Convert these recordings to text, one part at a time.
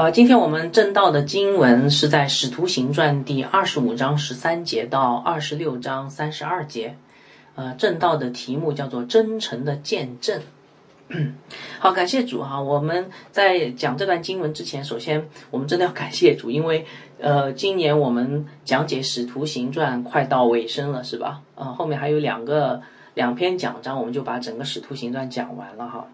呃，今天我们正道的经文是在《使徒行传》第二十五章十三节到二十六章三十二节。呃，正道的题目叫做“真诚的见证”。好，感谢主哈！我们在讲这段经文之前，首先我们真的要感谢主，因为呃，今年我们讲解《使徒行传》快到尾声了，是吧？呃，后面还有两个两篇讲章，我们就把整个《使徒行传》讲完了哈。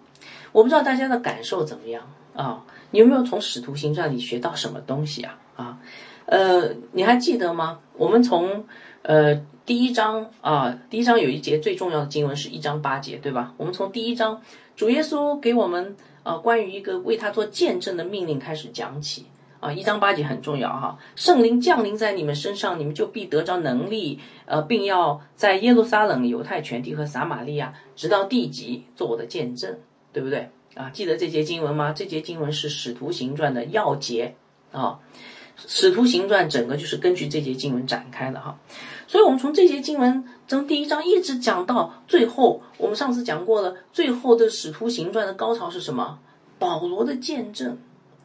我不知道大家的感受怎么样啊？你有没有从《使徒行传》里学到什么东西啊？啊，呃，你还记得吗？我们从呃第一章啊，第一章有一节最重要的经文是一章八节，对吧？我们从第一章主耶稣给我们呃关于一个为他做见证的命令开始讲起啊，一章八节很重要哈。圣灵降临在你们身上，你们就必得着能力，呃，并要在耶路撒冷、犹太全地和撒玛利亚，直到地极做我的见证，对不对？啊，记得这节经文吗？这节经文是《使徒行传》的要节啊，《使徒行传》整个就是根据这节经文展开的哈。所以，我们从这节经文从第一章一直讲到最后，我们上次讲过了，最后的《使徒行传》的高潮是什么？保罗的见证，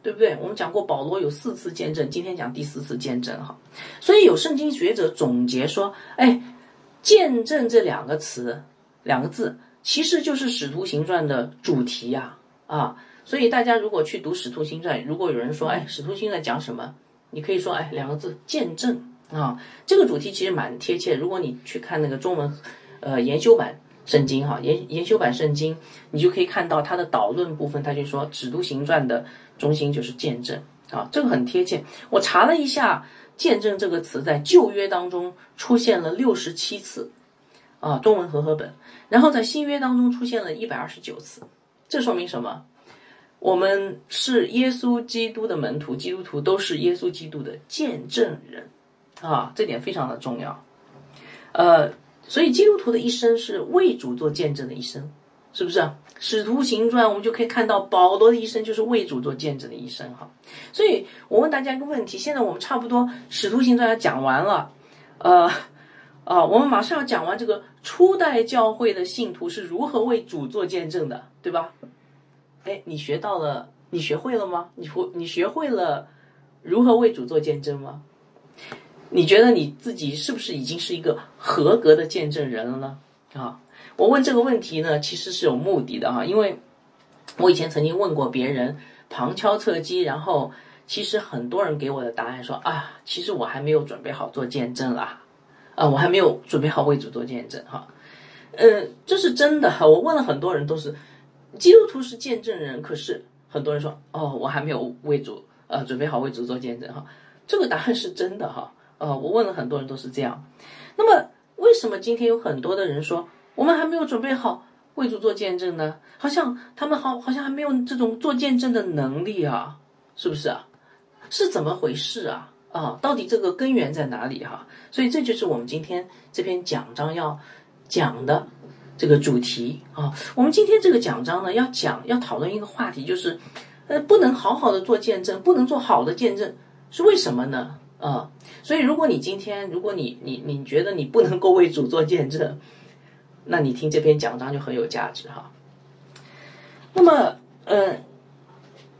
对不对？我们讲过保罗有四次见证，今天讲第四次见证哈。所以有圣经学者总结说，哎，见证这两个词，两个字，其实就是《使徒行传》的主题呀。啊，所以大家如果去读《使徒行传》，如果有人说，哎，《使徒行传》讲什么？你可以说，哎，两个字，见证啊。这个主题其实蛮贴切。如果你去看那个中文，呃，研修版圣经哈，研研修版圣经，你就可以看到它的导论部分，他就说，《使徒行传》的中心就是见证啊，这个很贴切。我查了一下，“见证”这个词在旧约当中出现了六十七次，啊，中文和合本，然后在新约当中出现了一百二十九次。这说明什么？我们是耶稣基督的门徒，基督徒都是耶稣基督的见证人，啊，这点非常的重要。呃，所以基督徒的一生是为主做见证的一生，是不是？使徒行传我们就可以看到保罗的一生就是为主做见证的一生，哈。所以我问大家一个问题：现在我们差不多使徒行传要讲完了，呃。啊，我们马上要讲完这个初代教会的信徒是如何为主做见证的，对吧？哎，你学到了，你学会了吗？你会，你学会了如何为主做见证吗？你觉得你自己是不是已经是一个合格的见证人了呢？啊，我问这个问题呢，其实是有目的的啊，因为我以前曾经问过别人，旁敲侧击，然后其实很多人给我的答案说啊，其实我还没有准备好做见证啦。啊，我还没有准备好为主做见证哈，呃，这是真的哈。我问了很多人，都是基督徒是见证人，可是很多人说，哦，我还没有为主呃准备好为主做见证哈。这个答案是真的哈。呃，我问了很多人都是这样。那么为什么今天有很多的人说我们还没有准备好为主做见证呢？好像他们好好像还没有这种做见证的能力啊，是不是啊？是怎么回事啊？啊，到底这个根源在哪里哈？所以这就是我们今天这篇讲章要讲的这个主题啊。我们今天这个讲章呢，要讲要讨论一个话题，就是呃，不能好好的做见证，不能做好的见证，是为什么呢？啊，所以如果你今天，如果你你你觉得你不能够为主做见证，那你听这篇讲章就很有价值哈。那么，呃，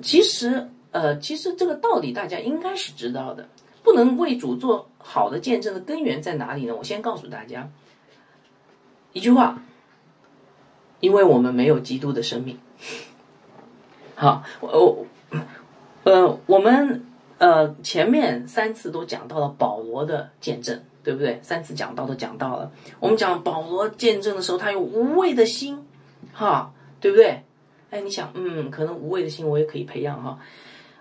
其实呃，其实这个道理大家应该是知道的。不能为主做好的见证的根源在哪里呢？我先告诉大家一句话：因为我们没有基督的生命。好，我呃，我们呃前面三次都讲到了保罗的见证，对不对？三次讲到都讲到了。我们讲保罗见证的时候，他有无畏的心，哈，对不对？哎，你想，嗯，可能无畏的心我也可以培养哈。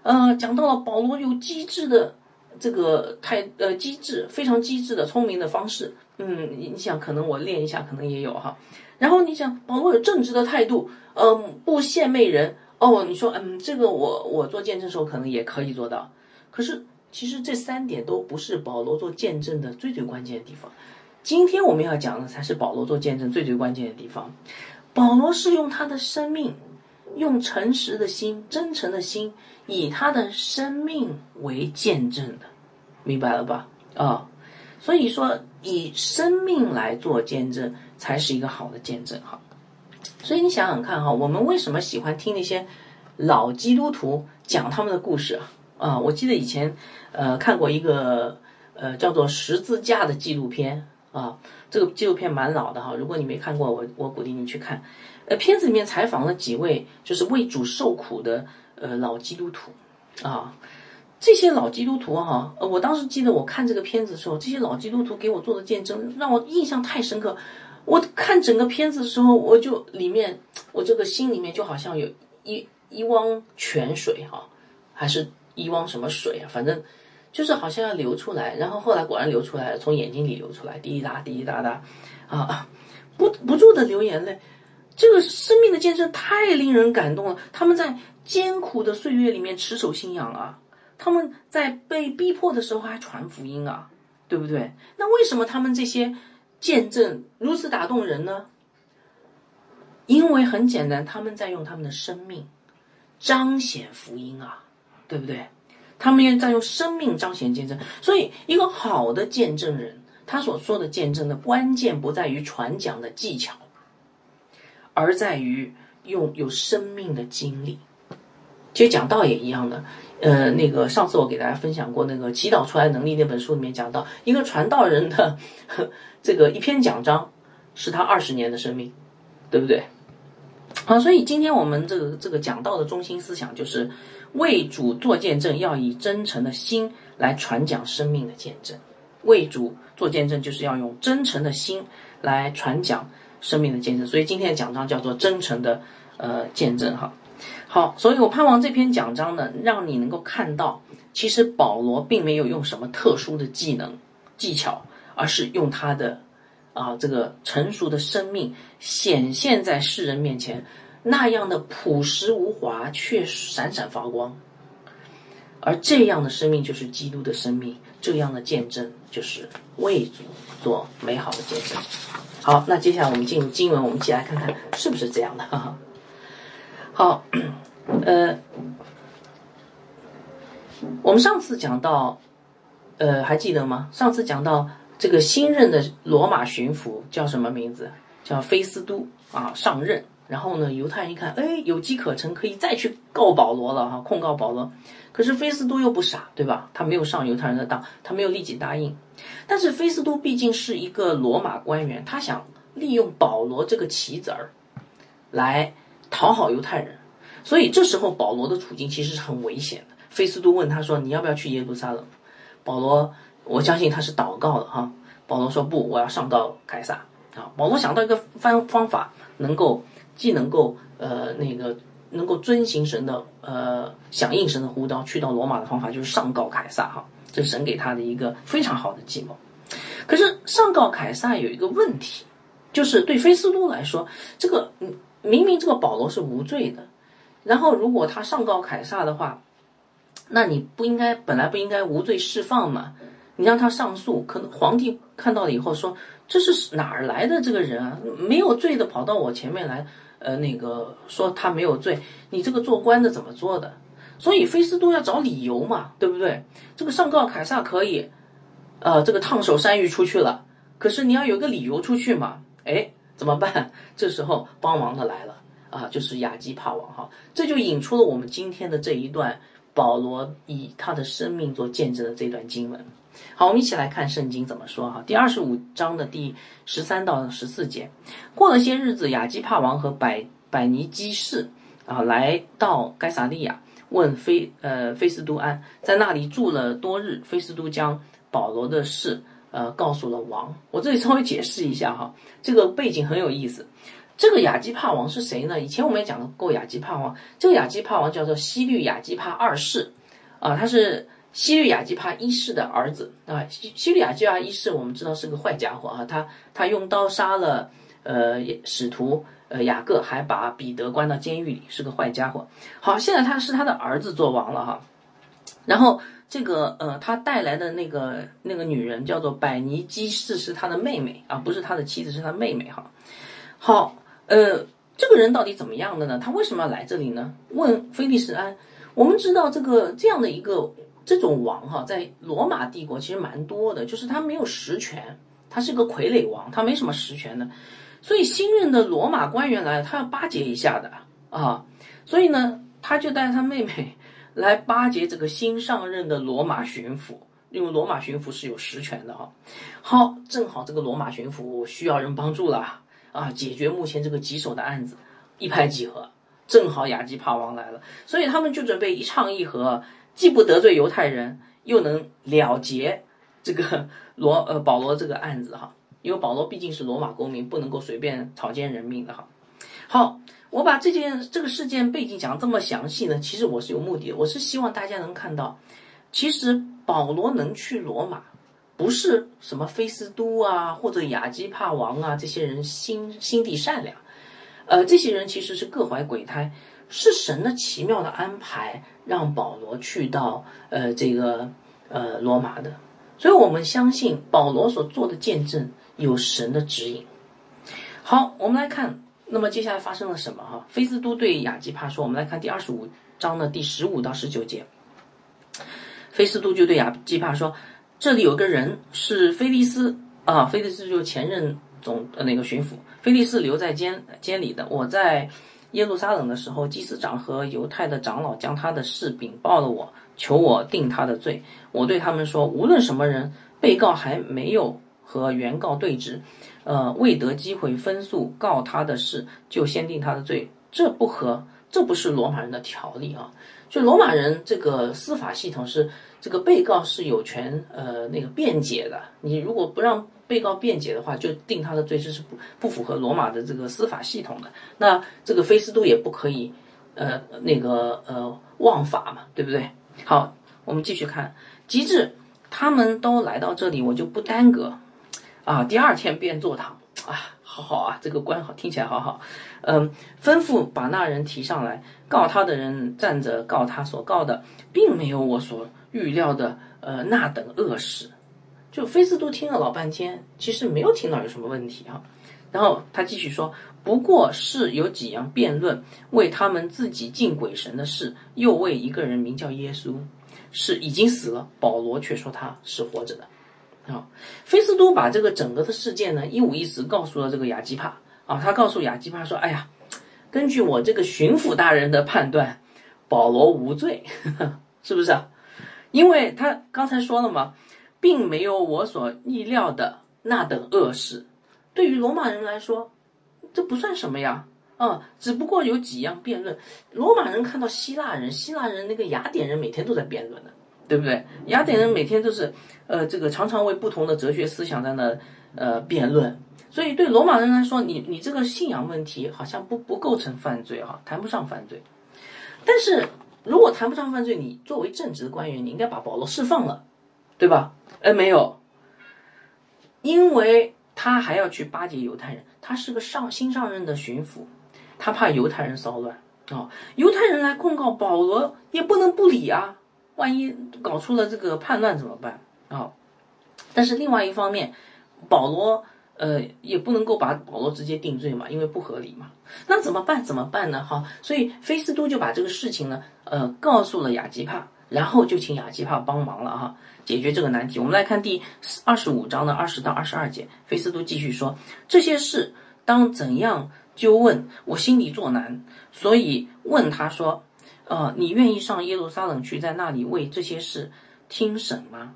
呃，讲到了保罗有机智的。这个太呃机智，非常机智的聪明的方式，嗯，你想可能我练一下，可能也有哈。然后你想保罗有正直的态度，嗯，不献媚人哦。你说嗯，这个我我做见证时候可能也可以做到。可是其实这三点都不是保罗做见证的最最关键的地方。今天我们要讲的才是保罗做见证最最关键的地方。保罗是用他的生命。用诚实的心、真诚的心，以他的生命为见证的，明白了吧？啊，所以说以生命来做见证，才是一个好的见证哈。所以你想想看哈，我们为什么喜欢听那些老基督徒讲他们的故事啊。啊，我记得以前呃看过一个呃叫做《十字架》的纪录片啊，这个纪录片蛮老的哈。如果你没看过，我我鼓励你去看。呃，片子里面采访了几位就是为主受苦的呃老基督徒啊。这些老基督徒哈，呃，我当时记得我看这个片子的时候，这些老基督徒给我做的见证让我印象太深刻。我看整个片子的时候，我就里面我这个心里面就好像有一一汪泉水哈，还是一汪什么水啊？反正就是好像要流出来。然后后来果然流出来了，从眼睛里流出来，滴滴答滴滴答答啊，不不住的流眼泪。这个生命的见证太令人感动了。他们在艰苦的岁月里面持守信仰啊。他们在被逼迫的时候还传福音啊，对不对？那为什么他们这些见证如此打动人呢？因为很简单，他们在用他们的生命彰显福音啊，对不对？他们愿在用生命彰显见证。所以，一个好的见证人，他所说的见证的关键不在于传讲的技巧，而在于用有生命的经历。其实讲道也一样的。呃，那个上次我给大家分享过那个《祈祷出来能力》那本书里面讲到，一个传道人的 这个一篇讲章是他二十年的生命，对不对？啊，所以今天我们这个这个讲道的中心思想就是为主做见证，要以真诚的心来传讲生命的见证。为主做见证，就是要用真诚的心来传讲生命的见证。所以今天的讲章叫做真诚的呃见证哈。好，所以我盼望这篇讲章呢，让你能够看到，其实保罗并没有用什么特殊的技能技巧，而是用他的啊这个成熟的生命显现在世人面前，那样的朴实无华却闪闪发光，而这样的生命就是基督的生命，这样的见证就是为主做美好的见证。好，那接下来我们进入经文，我们一起来看看是不是这样的。哈哈。好，呃，我们上次讲到，呃，还记得吗？上次讲到这个新任的罗马巡抚叫什么名字？叫菲斯都啊，上任。然后呢，犹太人一看，哎，有机可乘，可以再去告保罗了哈，控告保罗。可是菲斯都又不傻，对吧？他没有上犹太人的当，他没有立即答应。但是菲斯都毕竟是一个罗马官员，他想利用保罗这个棋子儿来。讨好犹太人，所以这时候保罗的处境其实是很危险的。菲斯都问他说：“你要不要去耶路撒冷？”保罗，我相信他是祷告了哈。保罗说：“不，我要上到凯撒。”啊，保罗想到一个方方法，能够既能够呃那个能够遵行神的呃响应神的呼召，去到罗马的方法就是上告凯撒哈。这是神给他的一个非常好的计谋。可是上告凯撒有一个问题，就是对菲斯都来说，这个。明明这个保罗是无罪的，然后如果他上告凯撒的话，那你不应该本来不应该无罪释放嘛？你让他上诉，可能皇帝看到了以后说这是哪儿来的这个人啊？没有罪的跑到我前面来，呃，那个说他没有罪，你这个做官的怎么做的？所以菲斯都要找理由嘛，对不对？这个上告凯撒可以，呃，这个烫手山芋出去了，可是你要有个理由出去嘛？哎。怎么办？这时候帮忙的来了啊，就是亚基帕王哈，这就引出了我们今天的这一段保罗以他的生命做见证的这段经文。好，我们一起来看圣经怎么说哈。第二十五章的第十三到十四节，过了些日子，亚基帕王和百百尼基士啊来到该撒利亚，问菲呃菲斯都安，在那里住了多日。菲斯都将保罗的事。呃，告诉了王。我这里稍微解释一下哈，这个背景很有意思。这个亚基帕王是谁呢？以前我们也讲过亚基帕王。这个亚基帕王叫做西律亚基帕二世，啊，他是西律亚基帕一世的儿子啊。西西律亚基帕一世，我们知道是个坏家伙啊，他他用刀杀了呃使徒呃雅各，还把彼得关到监狱里，是个坏家伙。好，现在他是他的儿子做王了哈，然后。这个呃，他带来的那个那个女人叫做百尼基士，是他的妹妹啊，不是他的妻子，是他妹妹哈。好，呃，这个人到底怎么样的呢？他为什么要来这里呢？问菲利士安。我们知道这个这样的一个这种王哈，在罗马帝国其实蛮多的，就是他没有实权，他是个傀儡王，他没什么实权的。所以新任的罗马官员来，他要巴结一下的啊。所以呢，他就带他妹妹来巴结这个新上任的罗马巡抚，因为罗马巡抚是有实权的哈。好，正好这个罗马巡抚需要人帮助了啊，解决目前这个棘手的案子，一拍即合，正好雅基帕王来了，所以他们就准备一唱一和，既不得罪犹太人，又能了结这个罗呃保罗这个案子哈。因为保罗毕竟是罗马公民，不能够随便草菅人命的哈。好，我把这件这个事件背景讲这么详细呢，其实我是有目的，我是希望大家能看到，其实保罗能去罗马，不是什么菲斯都啊或者亚基帕王啊这些人心心地善良，呃，这些人其实是各怀鬼胎，是神的奇妙的安排，让保罗去到呃这个呃罗马的，所以我们相信保罗所做的见证。有神的指引。好，我们来看，那么接下来发生了什么？哈，菲斯都对亚基帕说：“我们来看第二十五章的第十五到十九节。”菲斯都就对亚基帕说：“这里有个人是菲利斯啊，菲利斯就是前任总呃那个巡抚，菲利斯留在监监里的。我在耶路撒冷的时候，祭司长和犹太的长老将他的事禀报了我，求我定他的罪。我对他们说：无论什么人，被告还没有。”和原告对峙，呃，未得机会分诉告他的事，就先定他的罪，这不合，这不是罗马人的条例啊。就罗马人这个司法系统是，这个被告是有权呃那个辩解的。你如果不让被告辩解的话，就定他的罪，是不不符合罗马的这个司法系统的。那这个菲斯都也不可以呃那个呃枉法嘛，对不对？好，我们继续看，及至他们都来到这里，我就不耽搁。啊，第二天便坐堂啊，好好啊，这个官好，听起来好好。嗯，吩咐把那人提上来，告他的人站着告他所告的，并没有我所预料的呃那等恶事。就菲斯都听了老半天，其实没有听到有什么问题啊。然后他继续说，不过是有几样辩论，为他们自己敬鬼神的事，又为一个人名叫耶稣，是已经死了，保罗却说他是活着的。啊，菲斯都把这个整个的事件呢一五一十告诉了这个亚基帕啊，他告诉亚基帕说：“哎呀，根据我这个巡抚大人的判断，保罗无罪，是不是啊？因为他刚才说了嘛，并没有我所意料的那等恶事。对于罗马人来说，这不算什么呀，啊，只不过有几样辩论。罗马人看到希腊人，希腊人那个雅典人每天都在辩论的。”对不对？雅典人每天都是，呃，这个常常为不同的哲学思想在那呃辩论，所以对罗马人来说，你你这个信仰问题好像不不构成犯罪哈，谈不上犯罪。但是如果谈不上犯罪，你作为正直的官员，你应该把保罗释放了，对吧？哎，没有，因为他还要去巴结犹太人，他是个上新上任的巡抚，他怕犹太人骚乱啊，犹太人来控告保罗也不能不理啊。万一搞出了这个叛乱怎么办啊？但是另外一方面，保罗呃也不能够把保罗直接定罪嘛，因为不合理嘛。那怎么办？怎么办呢？哈，所以菲斯都就把这个事情呢呃告诉了雅基帕，然后就请雅基帕帮忙了哈，解决这个难题。我们来看第二十五章的二十到二十二节，菲斯都继续说：这些事当怎样就问？我心里作难，所以问他说。呃，你愿意上耶路撒冷去，在那里为这些事听审吗？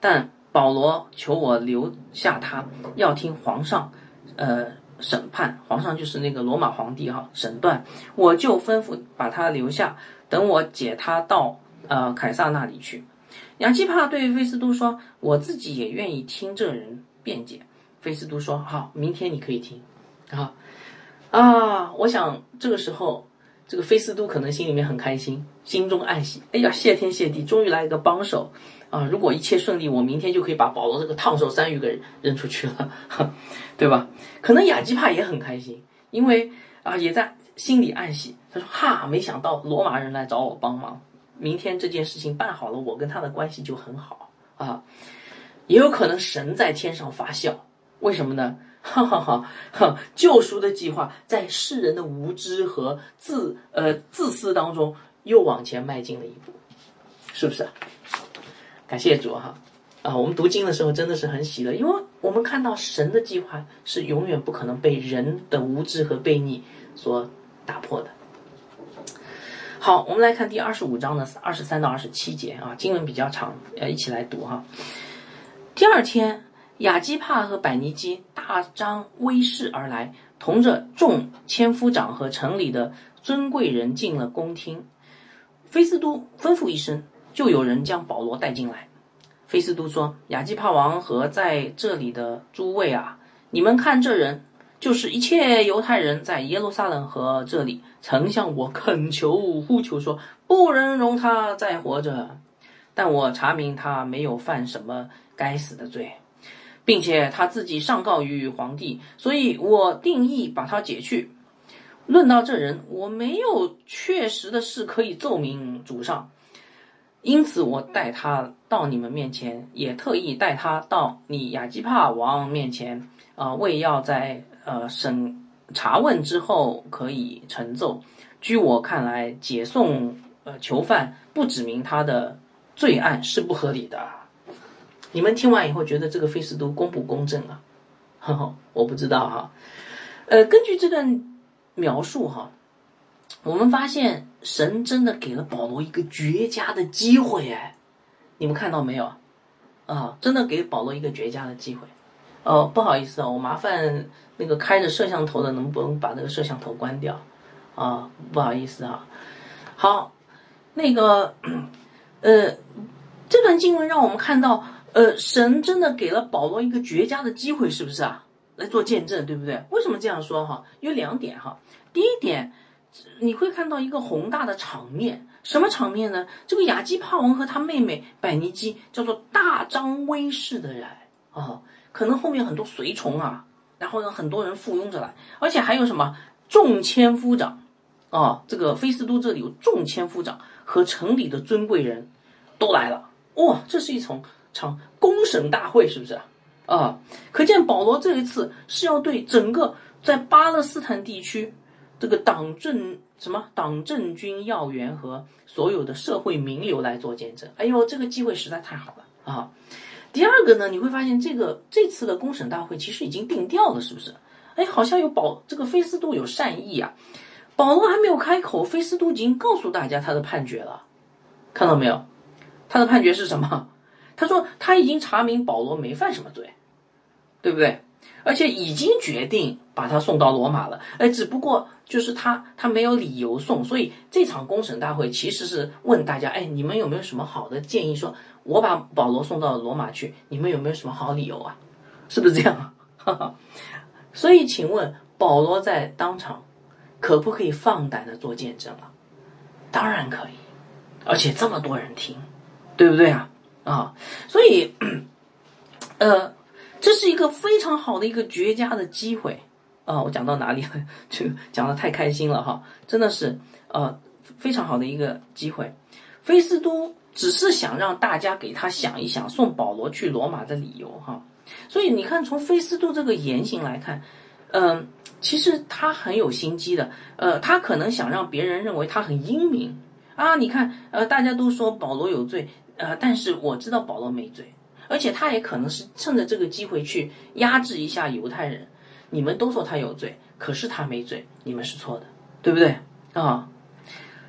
但保罗求我留下他，要听皇上，呃，审判。皇上就是那个罗马皇帝哈，审断。我就吩咐把他留下，等我解他到呃凯撒那里去。亚基帕对菲斯都说：“我自己也愿意听这人辩解。”菲斯都说：“好，明天你可以听。”啊啊，我想这个时候。这个菲斯都可能心里面很开心，心中暗喜。哎呀，谢天谢地，终于来一个帮手啊！如果一切顺利，我明天就可以把保罗这个烫手山芋给扔出去了，对吧？可能雅基帕也很开心，因为啊，也在心里暗喜。他说：“哈，没想到罗马人来找我帮忙，明天这件事情办好了，我跟他的关系就很好啊。也有可能神在天上发笑，为什么呢？” 哈哈哈！哈，救赎的计划在世人的无知和自呃自私当中又往前迈进了一步，是不是？感谢主哈！啊，我们读经的时候真的是很喜乐，因为我们看到神的计划是永远不可能被人的无知和悖逆所打破的。好，我们来看第二十五章的二十三到二十七节啊，经文比较长，呃，一起来读哈。第二天，雅基帕和百尼基大张威势而来，同着众千夫长和城里的尊贵人进了宫厅。菲斯都吩咐一声，就有人将保罗带进来。菲斯都说：“雅基帕王和在这里的诸位啊，你们看这人。”就是一切犹太人在耶路撒冷和这里曾向我恳求呼求说，不能容他再活着。但我查明他没有犯什么该死的罪，并且他自己上告于皇帝，所以我定义把他解去。论到这人，我没有确实的事可以奏明主上，因此我带他到你们面前，也特意带他到你亚基帕王面前，啊，为要在。呃，审查问之后可以呈奏。据我看来，解送呃囚犯不指明他的罪案是不合理的。你们听完以后觉得这个费斯都公不公正啊？呵呵，我不知道哈。呃，根据这段描述哈，我们发现神真的给了保罗一个绝佳的机会哎，你们看到没有？啊，真的给保罗一个绝佳的机会。哦，不好意思啊，我麻烦那个开着摄像头的能不能把那个摄像头关掉？啊，不好意思啊。好，那个，呃，这段经文让我们看到，呃，神真的给了保罗一个绝佳的机会，是不是啊？来做见证，对不对？为什么这样说哈？有两点哈。第一点，你会看到一个宏大的场面，什么场面呢？这个亚基帕王和他妹妹百尼基叫做大张威势的人啊。可能后面很多随从啊，然后呢，很多人附庸着来，而且还有什么众千夫长啊，这个菲斯都这里有众千夫长和城里的尊贵人都来了，哇，这是一场场公审大会，是不是啊？可见保罗这一次是要对整个在巴勒斯坦地区这个党政什么党政军要员和所有的社会名流来做见证。哎呦，这个机会实在太好了啊！第二个呢，你会发现这个这次的公审大会其实已经定调了，是不是？哎，好像有保这个菲斯都有善意啊。保罗还没有开口，菲斯都已经告诉大家他的判决了，看到没有？他的判决是什么？他说他已经查明保罗没犯什么罪，对不对？而且已经决定把他送到罗马了。哎，只不过就是他他没有理由送，所以这场公审大会其实是问大家：哎，你们有没有什么好的建议？说。我把保罗送到罗马去，你们有没有什么好理由啊？是不是这样？哈 哈所以，请问保罗在当场可不可以放胆的做见证啊？当然可以，而且这么多人听，对不对啊？啊，所以，呃，这是一个非常好的一个绝佳的机会啊！我讲到哪里了？就讲的太开心了哈！真的是呃非常好的一个机会，菲斯都。只是想让大家给他想一想送保罗去罗马的理由哈，所以你看从菲斯杜这个言行来看，嗯，其实他很有心机的，呃，他可能想让别人认为他很英明。啊，你看，呃，大家都说保罗有罪，呃，但是我知道保罗没罪，而且他也可能是趁着这个机会去压制一下犹太人，你们都说他有罪，可是他没罪，你们是错的，对不对？啊？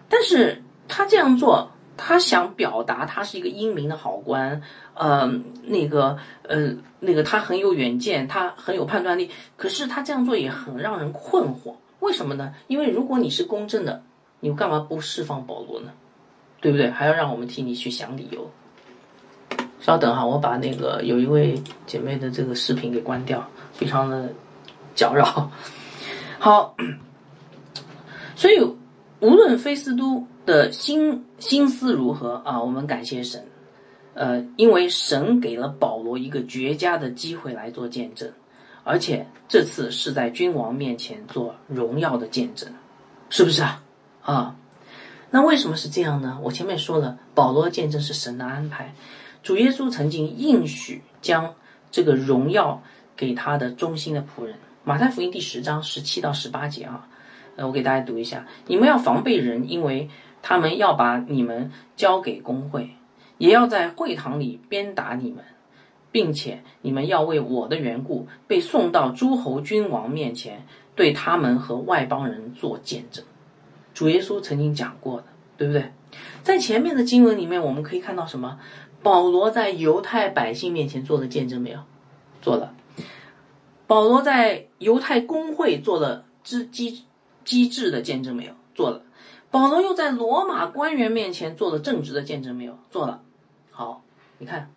但是他这样做。他想表达他是一个英明的好官，呃，那个，呃，那个他很有远见，他很有判断力。可是他这样做也很让人困惑，为什么呢？因为如果你是公正的，你干嘛不释放保罗呢？对不对？还要让我们替你去想理由。稍等哈，我把那个有一位姐妹的这个视频给关掉，非常的搅扰。好，所以无论菲斯都。的心心思如何啊？我们感谢神，呃，因为神给了保罗一个绝佳的机会来做见证，而且这次是在君王面前做荣耀的见证，是不是啊？啊，那为什么是这样呢？我前面说了，保罗见证是神的安排，主耶稣曾经应许将这个荣耀给他的忠心的仆人。马太福音第十章十七到十八节啊，呃，我给大家读一下：你们要防备人，因为。他们要把你们交给工会，也要在会堂里鞭打你们，并且你们要为我的缘故被送到诸侯君王面前，对他们和外邦人做见证。主耶稣曾经讲过的对不对？在前面的经文里面，我们可以看到什么？保罗在犹太百姓面前做了见证没有？做了。保罗在犹太公会做了机机机智的见证没有？做了。保罗又在罗马官员面前做了正直的见证没有？做了。好，你看，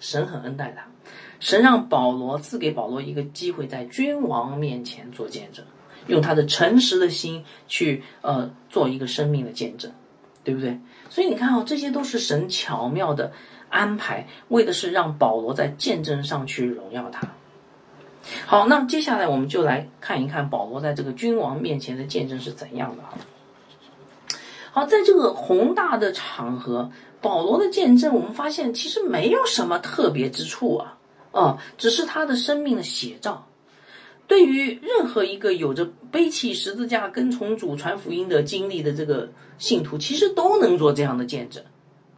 神很恩待他，神让保罗赐给保罗一个机会，在君王面前做见证，用他的诚实的心去呃做一个生命的见证，对不对？所以你看啊，这些都是神巧妙的安排，为的是让保罗在见证上去荣耀他。好，那么接下来我们就来看一看保罗在这个君王面前的见证是怎样的。好，在这个宏大的场合，保罗的见证，我们发现其实没有什么特别之处啊，啊，只是他的生命的写照。对于任何一个有着背起十字架跟从主传福音的经历的这个信徒，其实都能做这样的见证，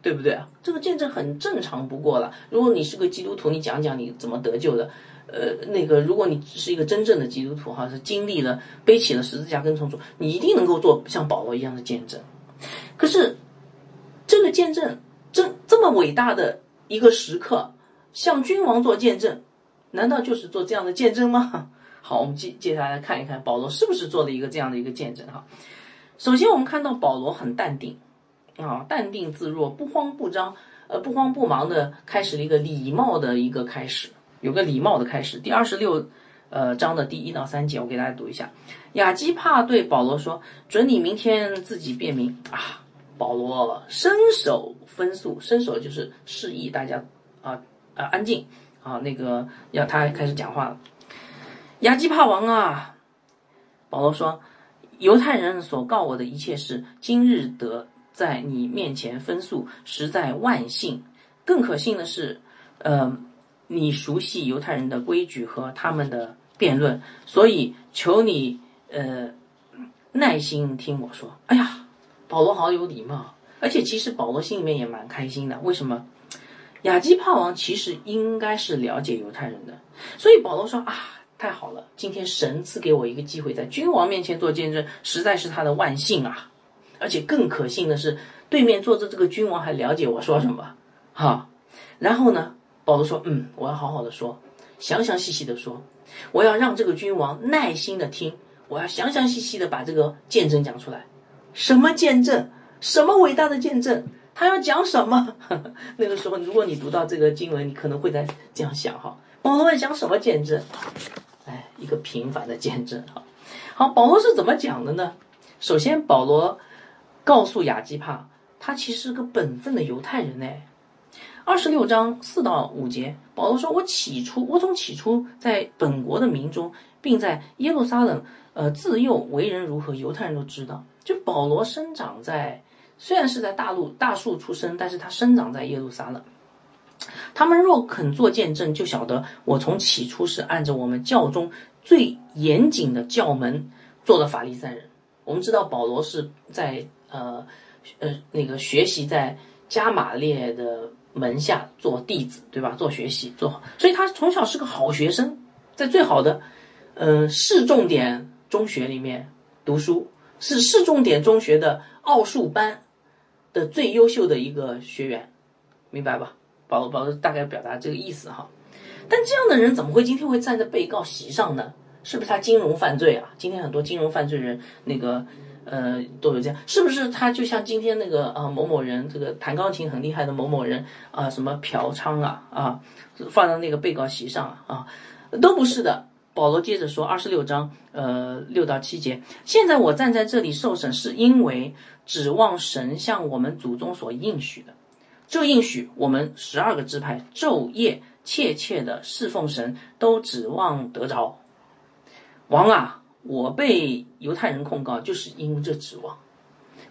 对不对啊？这个见证很正常不过了。如果你是个基督徒，你讲讲你怎么得救的。呃，那个，如果你是一个真正的基督徒，哈，是经历了背起了十字架跟从主，你一定能够做像保罗一样的见证。可是，这个见证，这这么伟大的一个时刻，向君王做见证，难道就是做这样的见证吗？好，我们接接下来看一看保罗是不是做了一个这样的一个见证哈。首先，我们看到保罗很淡定啊，淡定自若，不慌不张，呃，不慌不忙的开始了一个礼貌的一个开始，有个礼貌的开始。第二十六呃章的第一到三节，我给大家读一下。亚基帕对保罗说：“准你明天自己辨明啊。”保罗伸手分诉，伸手就是示意大家啊啊安静啊，那个要他开始讲话了。亚基帕王啊，保罗说：“犹太人所告我的一切事，今日得在你面前分诉，实在万幸。更可信的是，呃，你熟悉犹太人的规矩和他们的辩论，所以求你呃耐心听我说。”哎呀，保罗好有礼貌，而且其实保罗心里面也蛮开心的。为什么？亚基帕王其实应该是了解犹太人的，所以保罗说啊。太好了，今天神赐给我一个机会，在君王面前做见证，实在是他的万幸啊！而且更可信的是，对面坐着这个君王还了解我说什么，哈。然后呢，保罗说：“嗯，我要好好的说，详详细细的说，我要让这个君王耐心的听，我要详详细细的把这个见证讲出来。什么见证？什么伟大的见证？他要讲什么？那个时候，如果你读到这个经文，你可能会在这样想哈：保罗要讲什么见证？”哎，一个平凡的见证哈。好，保罗是怎么讲的呢？首先，保罗告诉亚基帕，他其实是个本分的犹太人哎。二十六章四到五节，保罗说：“我起初，我从起初在本国的民中，并在耶路撒冷，呃，自幼为人如何，犹太人都知道。就保罗生长在，虽然是在大陆大树出生，但是他生长在耶路撒冷。”他们若肯做见证，就晓得我从起初是按着我们教中最严谨的教门做的法利赛人。我们知道保罗是在呃呃那个学习在加玛列的门下做弟子，对吧？做学习做好，所以他从小是个好学生，在最好的嗯市重点中学里面读书，是市重点中学的奥数班的最优秀的一个学员，明白吧？保罗，保罗大概表达这个意思哈，但这样的人怎么会今天会站在被告席上呢？是不是他金融犯罪啊？今天很多金融犯罪人那个呃都有这样，是不是他就像今天那个啊某某人这个弹钢琴很厉害的某某人啊什么嫖娼啊啊放在那个被告席上啊都不是的。保罗接着说二十六章呃六到七节，现在我站在这里受审，是因为指望神向我们祖宗所应许的。这应许我们十二个支派昼夜切切的侍奉神，都指望得着。王啊，我被犹太人控告，就是因为这指望。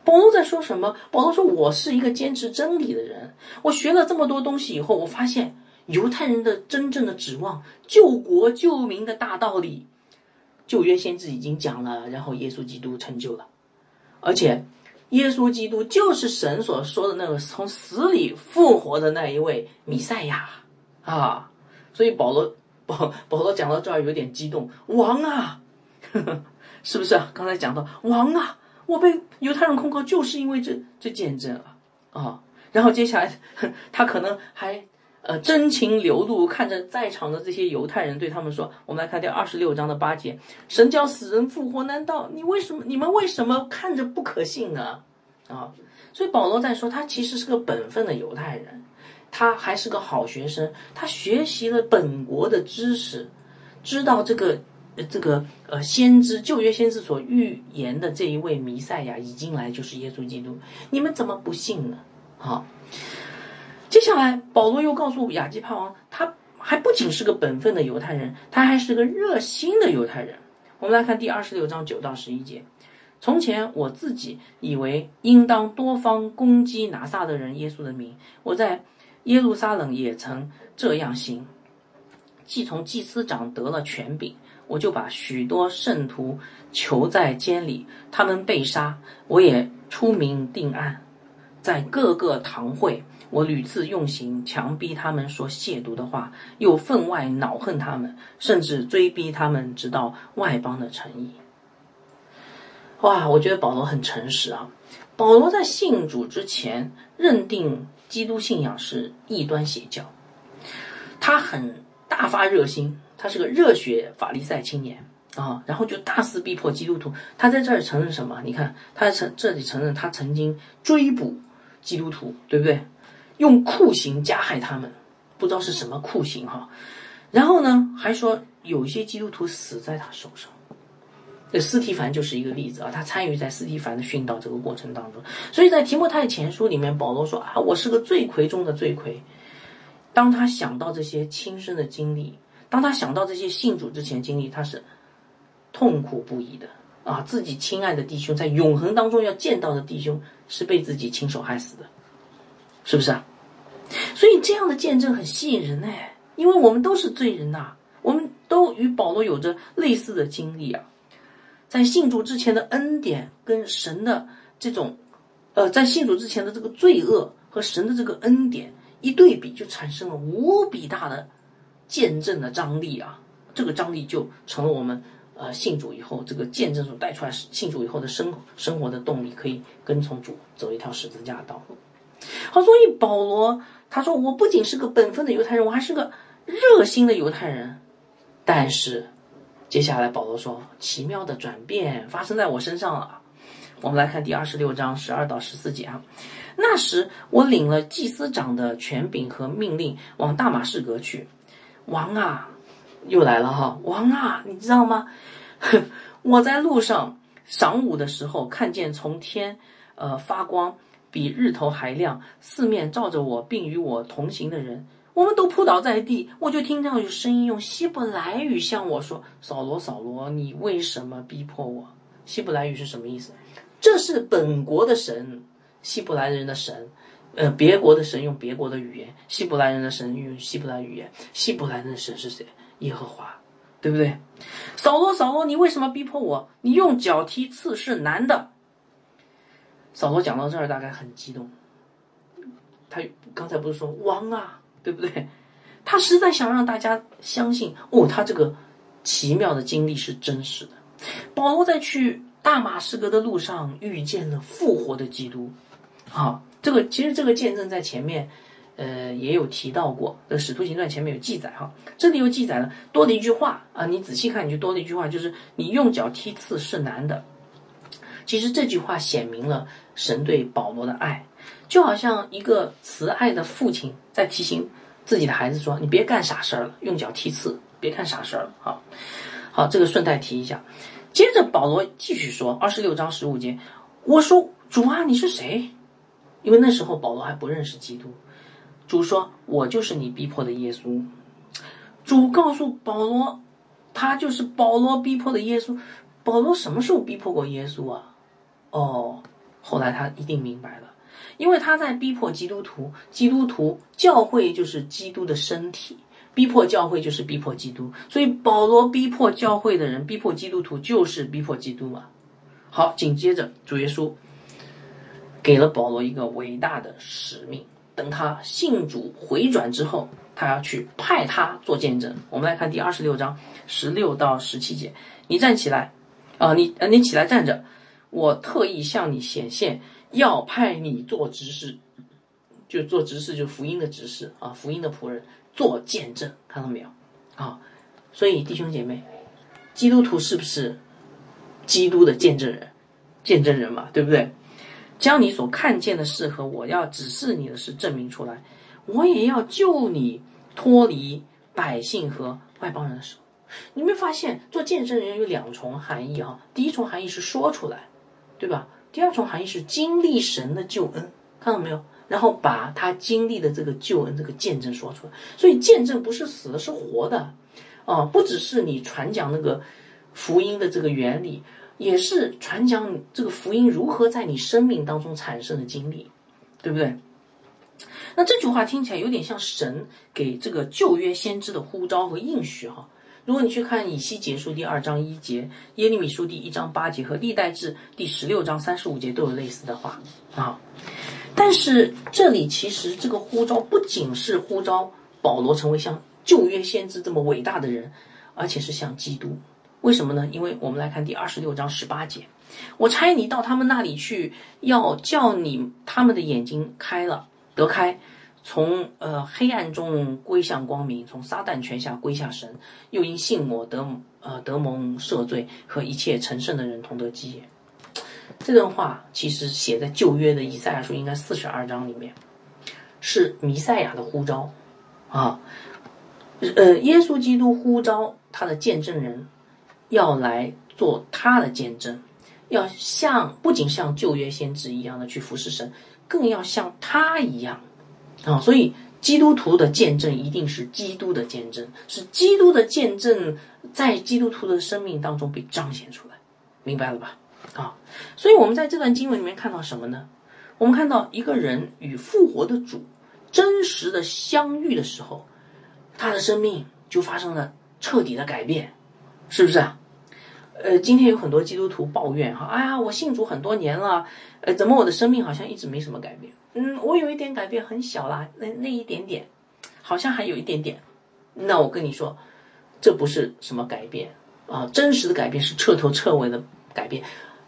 保罗在说什么？保罗说：“我是一个坚持真理的人，我学了这么多东西以后，我发现犹太人的真正的指望，救国救民的大道理，旧约先知已经讲了，然后耶稣基督成就了，而且。”耶稣基督就是神所说的那个从死里复活的那一位弥赛亚啊！所以保罗保 保罗讲到这儿有点激动，王啊，呵 呵是不是啊？刚才讲到王啊，我被犹太人控告就是因为这这见证啊啊！然后接下来 他可能还呃真情流露，看着在场的这些犹太人，对他们说：“我们来看第二十六章的八节，神叫死人复活，难道你为什么你们为什么看着不可信呢？”啊！所以保罗在说，他其实是个本分的犹太人，他还是个好学生，他学习了本国的知识，知道这个。这个呃，先知旧约先知所预言的这一位弥赛亚已经来，就是耶稣基督。你们怎么不信呢？好，接下来保罗又告诉亚基帕王，他还不仅是个本分的犹太人，他还是个热心的犹太人。我们来看第二十六章九到十一节。从前我自己以为应当多方攻击拿撒的人耶稣的名，我在耶路撒冷也曾这样行。既从祭司长得了权柄。我就把许多圣徒囚在监里，他们被杀，我也出名定案，在各个堂会，我屡次用刑强逼他们说亵渎的话，又分外恼恨他们，甚至追逼他们，直到外邦的诚意。哇，我觉得保罗很诚实啊！保罗在信主之前，认定基督信仰是异端邪教，他很大发热心。他是个热血法利赛青年啊，然后就大肆逼迫基督徒。他在这儿承认什么？你看，他承这里承认他曾经追捕基督徒，对不对？用酷刑加害他们，不知道是什么酷刑哈。然后呢，还说有一些基督徒死在他手上。这斯提凡就是一个例子啊，他参与在斯提凡的殉道这个过程当中。所以在提摩太前书里面，保罗说啊，我是个罪魁中的罪魁。当他想到这些亲身的经历。当他想到这些信主之前经历，他是痛苦不已的啊！自己亲爱的弟兄，在永恒当中要见到的弟兄，是被自己亲手害死的，是不是啊？所以这样的见证很吸引人呢，因为我们都是罪人呐，我们都与保罗有着类似的经历啊。在信主之前的恩典跟神的这种，呃，在信主之前的这个罪恶和神的这个恩典一对比，就产生了无比大的。见证的张力啊，这个张力就成了我们呃信主以后这个见证所带出来信主以后的生生活的动力，可以跟从主走一条十字架的道路。好，所以保罗他说，我不仅是个本分的犹太人，我还是个热心的犹太人。但是接下来保罗说，奇妙的转变发生在我身上了。我们来看第二十六章十二到十四节啊。那时我领了祭司长的权柄和命令，往大马士革去。王啊，又来了哈！王啊，你知道吗？我在路上晌午的时候，看见从天呃发光，比日头还亮，四面照着我，并与我同行的人，我们都扑倒在地。我就听到有声音用希伯来语向我说：“扫罗，扫罗，你为什么逼迫我？”希伯来语是什么意思？这是本国的神，希伯来人的神。呃，别国的神用别国的语言，希伯来人的神用希伯来语言。希伯来人的神是谁？耶和华，对不对？扫罗，扫罗，你为什么逼迫我？你用脚踢刺是男的。扫罗讲到这儿，大概很激动。他刚才不是说王啊，对不对？他实在想让大家相信，哦，他这个奇妙的经历是真实的。保罗在去大马士革的路上遇见了复活的基督，啊。这个其实这个见证在前面，呃，也有提到过。这《使徒行传》前面有记载哈，这里又记载了多了一句话啊。你仔细看，你就多了一句话，就是你用脚踢刺是难的。其实这句话显明了神对保罗的爱，就好像一个慈爱的父亲在提醒自己的孩子说：“你别干傻事儿了，用脚踢刺，别干傻事儿了。”好，好，这个顺带提一下。接着保罗继续说，二十六章十五节，我说：“主啊，你是谁？”因为那时候保罗还不认识基督，主说：“我就是你逼迫的耶稣。”主告诉保罗，他就是保罗逼迫的耶稣。保罗什么时候逼迫过耶稣啊？哦，后来他一定明白了，因为他在逼迫基督徒，基督徒教会就是基督的身体，逼迫教会就是逼迫基督，所以保罗逼迫教会的人，逼迫基督徒就是逼迫基督嘛。好，紧接着主耶稣。给了保罗一个伟大的使命，等他信主回转之后，他要去派他做见证。我们来看第二十六章十六到十七节，你站起来，啊，你啊，你起来站着，我特意向你显现，要派你做执事，就做执事，就福音的执事啊，福音的仆人做见证，看到没有啊？所以弟兄姐妹，基督徒是不是基督的见证人？见证人嘛，对不对？将你所看见的事和我要指示你的事证明出来，我也要救你脱离百姓和外邦人的手。你没发现做见证人有两重含义啊？第一重含义是说出来，对吧？第二重含义是经历神的救恩，看到没有？然后把他经历的这个救恩这个见证说出来。所以见证不是死的，是活的，啊，不只是你传讲那个福音的这个原理。也是传讲这个福音如何在你生命当中产生的经历，对不对？那这句话听起来有点像神给这个旧约先知的呼召和应许哈。如果你去看以西结书第二章一节、耶利米书第一章八节和历代志第十六章三十五节都有类似的话啊。但是这里其实这个呼召不仅是呼召保罗成为像旧约先知这么伟大的人，而且是像基督。为什么呢？因为我们来看第二十六章十八节，我差你到他们那里去，要叫你他们的眼睛开了得开，从呃黑暗中归向光明，从撒旦权下归下神，又因信我得呃得蒙赦罪，和一切成圣的人同得基业。这段话其实写在旧约的以赛亚书应该四十二章里面，是弥赛亚的呼召啊，呃耶稣基督呼召他的见证人。要来做他的见证，要像不仅像旧约先知一样的去服侍神，更要像他一样啊！所以基督徒的见证一定是基督的见证，是基督的见证在基督徒的生命当中被彰显出来，明白了吧？啊！所以我们在这段经文里面看到什么呢？我们看到一个人与复活的主真实的相遇的时候，他的生命就发生了彻底的改变，是不是啊？呃，今天有很多基督徒抱怨哈，哎呀，我信主很多年了，呃，怎么我的生命好像一直没什么改变？嗯，我有一点改变，很小啦，那那一点点，好像还有一点点。那我跟你说，这不是什么改变啊，真实的改变是彻头彻尾的改变，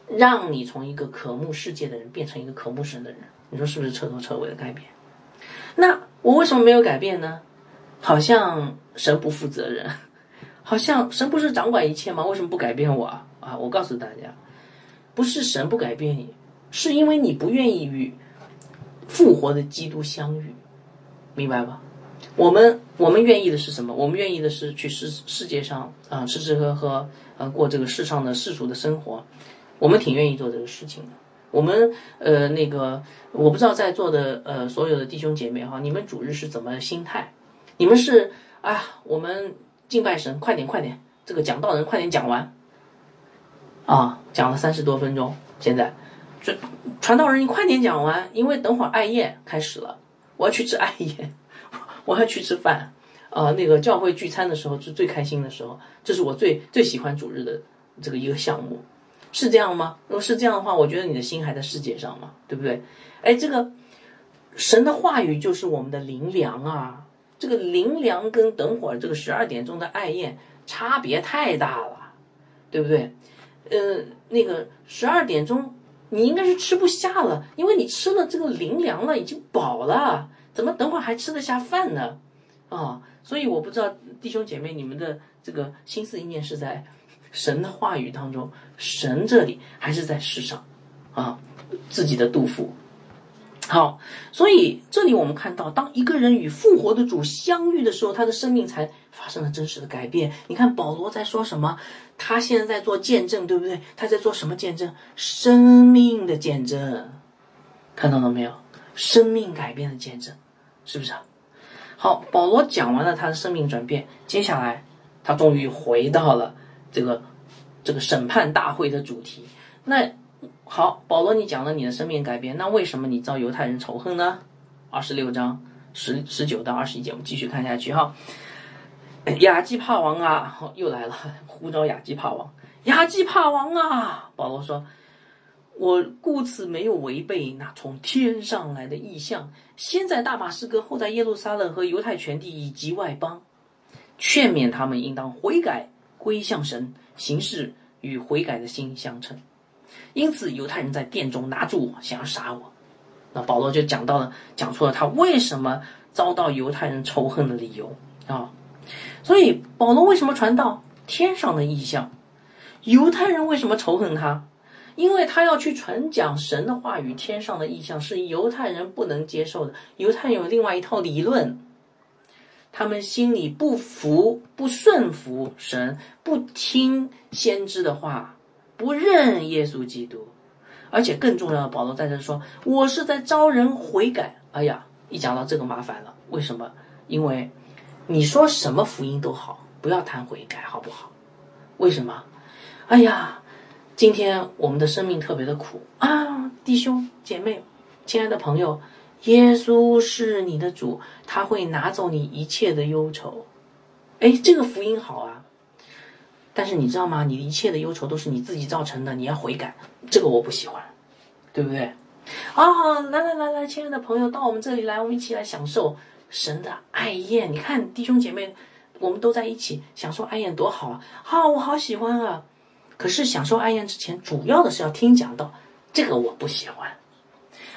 让你从一个渴慕世界的人变成一个渴慕神的人。你说是不是彻头彻尾的改变？那我为什么没有改变呢？好像神不负责任。好像神不是掌管一切吗？为什么不改变我啊？啊！我告诉大家，不是神不改变你，是因为你不愿意与复活的基督相遇，明白吧？我们我们愿意的是什么？我们愿意的是去世世界上啊吃吃喝喝啊过这个世上的世俗的生活，我们挺愿意做这个事情的。我们呃那个我不知道在座的呃所有的弟兄姐妹哈，你们主日是怎么心态？你们是啊我们。敬拜神，快点快点！这个讲道人快点讲完，啊，讲了三十多分钟，现在，传传道人你快点讲完，因为等会儿艾叶开始了，我要去吃艾叶，我要去吃饭，啊，那个教会聚餐的时候是最开心的时候，这是我最最喜欢主日的这个一个项目，是这样吗？如果是这样的话，我觉得你的心还在世界上嘛，对不对？哎，这个神的话语就是我们的灵粮啊。这个灵粮跟等会儿这个十二点钟的爱宴差别太大了，对不对？呃，那个十二点钟你应该是吃不下了，因为你吃了这个灵粮了，已经饱了，怎么等会儿还吃得下饭呢？啊，所以我不知道弟兄姐妹你们的这个心思意念是在神的话语当中，神这里还是在世上啊？自己的杜甫。好，所以这里我们看到，当一个人与复活的主相遇的时候，他的生命才发生了真实的改变。你看保罗在说什么？他现在在做见证，对不对？他在做什么见证？生命的见证，看到了没有？生命改变的见证，是不是？好，保罗讲完了他的生命转变，接下来他终于回到了这个这个审判大会的主题。那。好，保罗，你讲了你的生命改变，那为什么你遭犹太人仇恨呢？二十六章十十九到二十一节，我们继续看下去哈。亚基帕王啊，又来了，呼召亚基帕王。亚基帕王啊，保罗说：“我故此没有违背那从天上来的意象，先在大马士革，后在耶路撒冷和犹太全地以及外邦，劝勉他们应当悔改，归向神，行事与悔改的心相称。”因此犹太人在殿中拿住我，想要杀我。那保罗就讲到了，讲出了他为什么遭到犹太人仇恨的理由啊。所以保罗为什么传道天上的异象？犹太人为什么仇恨他？因为他要去传讲神的话语，天上的异象是犹太人不能接受的。犹太人有另外一套理论，他们心里不服、不顺服神，不听先知的话，不认耶稣基督。而且更重要的，保罗在这说：“我是在招人悔改。”哎呀，一讲到这个麻烦了。为什么？因为你说什么福音都好，不要谈悔改，好不好？为什么？哎呀。今天我们的生命特别的苦啊，弟兄姐妹，亲爱的朋友，耶稣是你的主，他会拿走你一切的忧愁。哎，这个福音好啊，但是你知道吗？你一切的忧愁都是你自己造成的，你要悔改，这个我不喜欢，对不对？啊，来来来来，亲爱的朋友，到我们这里来，我们一起来享受神的爱宴。你看，弟兄姐妹，我们都在一起享受爱宴，多好啊！好，我好喜欢啊。可是享受爱宴之前，主要的是要听讲道，这个我不喜欢。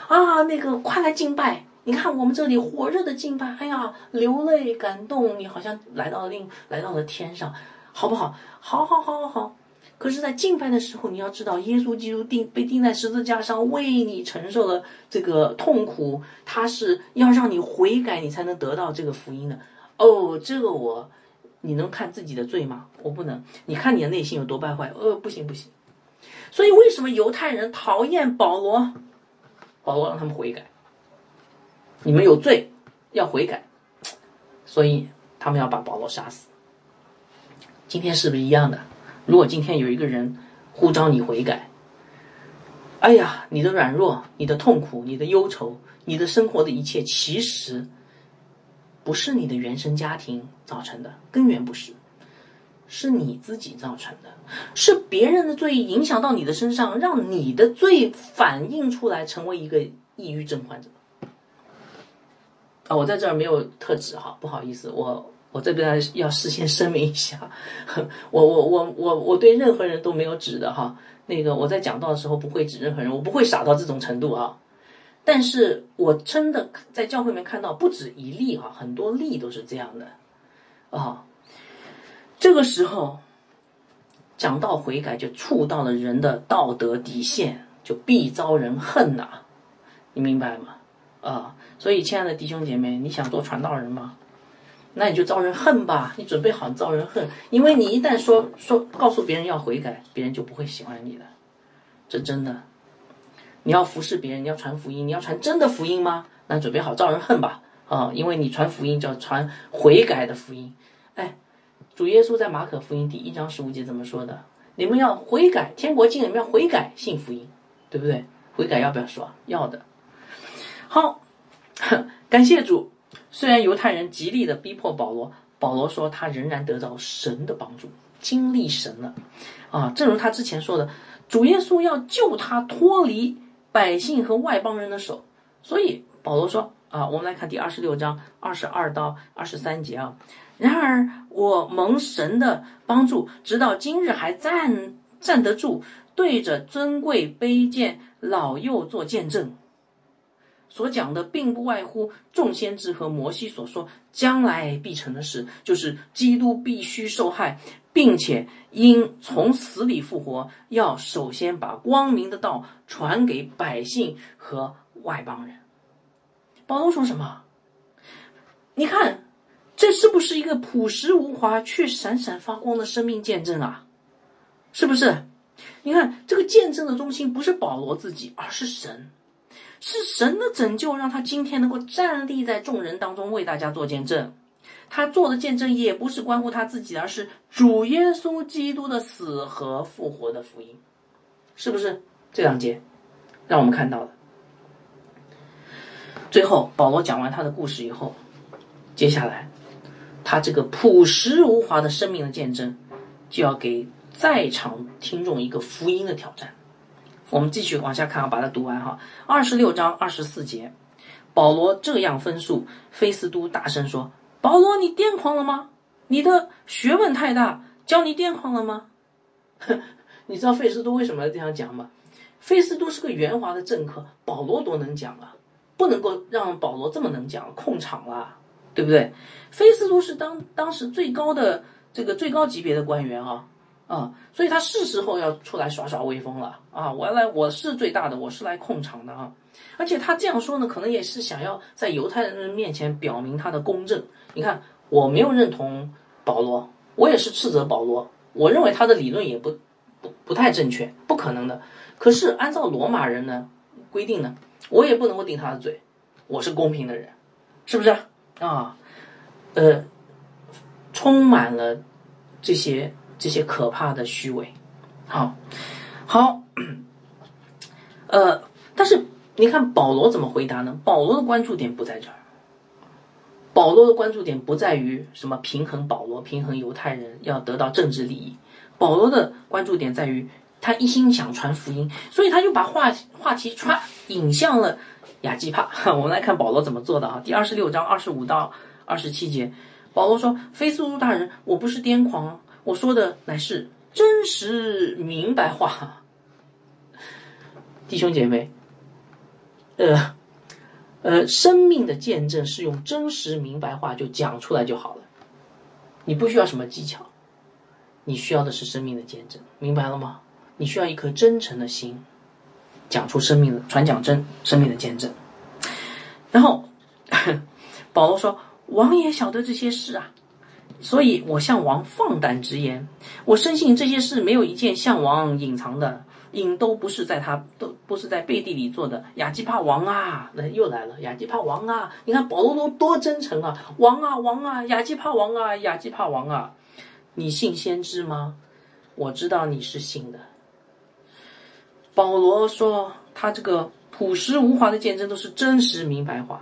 啊，那个快来敬拜！你看我们这里火热的敬拜，哎呀，流泪感动，你好像来到了另来到了天上，好不好？好，好，好，好，好。可是，在敬拜的时候，你要知道，耶稣基督钉被钉在十字架上，为你承受了这个痛苦，他是要让你悔改，你才能得到这个福音的。哦，这个我。你能看自己的罪吗？我不能。你看你的内心有多败坏？呃，不行不行。所以为什么犹太人讨厌保罗？保罗让他们悔改。你们有罪，要悔改。所以他们要把保罗杀死。今天是不是一样的？如果今天有一个人呼召你悔改，哎呀，你的软弱、你的痛苦、你的忧愁、你的生活的一切，其实。不是你的原生家庭造成的，根源不是，是你自己造成的，是别人的罪影响到你的身上，让你的罪反映出来，成为一个抑郁症患者。啊，我在这儿没有特指哈，不好意思，我我这边要事先声明一下，我我我我我对任何人都没有指的哈，那个我在讲到的时候不会指任何人，我不会傻到这种程度啊。但是我真的在教会里面看到不止一例哈，很多例都是这样的啊。这个时候讲到悔改，就触到了人的道德底线，就必遭人恨呐。你明白吗？啊，所以亲爱的弟兄姐妹，你想做传道人吗？那你就遭人恨吧，你准备好遭人恨，因为你一旦说说告诉别人要悔改，别人就不会喜欢你了，这真的。你要服侍别人，你要传福音，你要传真的福音吗？那准备好招人恨吧！啊，因为你传福音叫传悔改的福音。哎，主耶稣在马可福音第一章十五节怎么说的？你们要悔改，天国近，你们要悔改，信福音，对不对？悔改要不要说？要的。好，感谢主。虽然犹太人极力的逼迫保罗，保罗说他仍然得到神的帮助，经历神了。啊，正如他之前说的，主耶稣要救他脱离。百姓和外邦人的手，所以保罗说啊，我们来看第二十六章二十二到二十三节啊。然而我蒙神的帮助，直到今日还站站得住，对着尊贵卑贱老幼做见证。所讲的并不外乎众先知和摩西所说将来必成的事，就是基督必须受害。并且因从死里复活，要首先把光明的道传给百姓和外邦人。保罗说什么？你看，这是不是一个朴实无华却闪闪发光的生命见证啊？是不是？你看，这个见证的中心不是保罗自己，而是神，是神的拯救，让他今天能够站立在众人当中，为大家做见证。他做的见证也不是关乎他自己，而是主耶稣基督的死和复活的福音，是不是？这两节让我们看到了。最后，保罗讲完他的故事以后，接下来他这个朴实无华的生命的见证，就要给在场听众一个福音的挑战。我们继续往下看啊，把它读完哈。二十六章二十四节，保罗这样分述，菲斯都大声说。保罗，你癫狂了吗？你的学问太大，教你癫狂了吗？你知道费斯都为什么要这样讲吗？费斯都是个圆滑的政客，保罗多能讲啊，不能够让保罗这么能讲，控场了，对不对？费斯都是当当时最高的这个最高级别的官员啊啊，所以他是时候要出来耍耍威风了啊！我来，我是最大的，我是来控场的啊！而且他这样说呢，可能也是想要在犹太人面前表明他的公正。你看，我没有认同保罗，我也是斥责保罗，我认为他的理论也不不不太正确，不可能的。可是按照罗马人呢规定呢，我也不能够定他的罪，我是公平的人，是不是啊啊？呃，充满了这些这些可怕的虚伪。好，好，呃，但是你看保罗怎么回答呢？保罗的关注点不在这儿，保罗的关注点不在于什么平衡保罗、平衡犹太人要得到政治利益，保罗的关注点在于。他一心想传福音，所以他就把话话题传引向了亚基帕。我们来看保罗怎么做的啊？第二十六章二十五到二十七节，保罗说：“菲斯都大人，我不是癫狂，我说的乃是真实明白话。”弟兄姐妹，呃呃，生命的见证是用真实明白话就讲出来就好了，你不需要什么技巧，你需要的是生命的见证，明白了吗？你需要一颗真诚的心，讲出生命的传讲真生命的见证。然后 保罗说：“王也晓得这些事啊，所以我向王放胆直言。我深信这些事没有一件向王隐藏的，因都不是在他都不是在背地里做的。亚基帕王啊，那又来了，亚基帕王啊！你看保罗多多真诚啊，王啊王啊，亚基帕王啊，亚基帕王啊！你信先知吗？我知道你是信的。”保罗说：“他这个朴实无华的见证都是真实明白话。”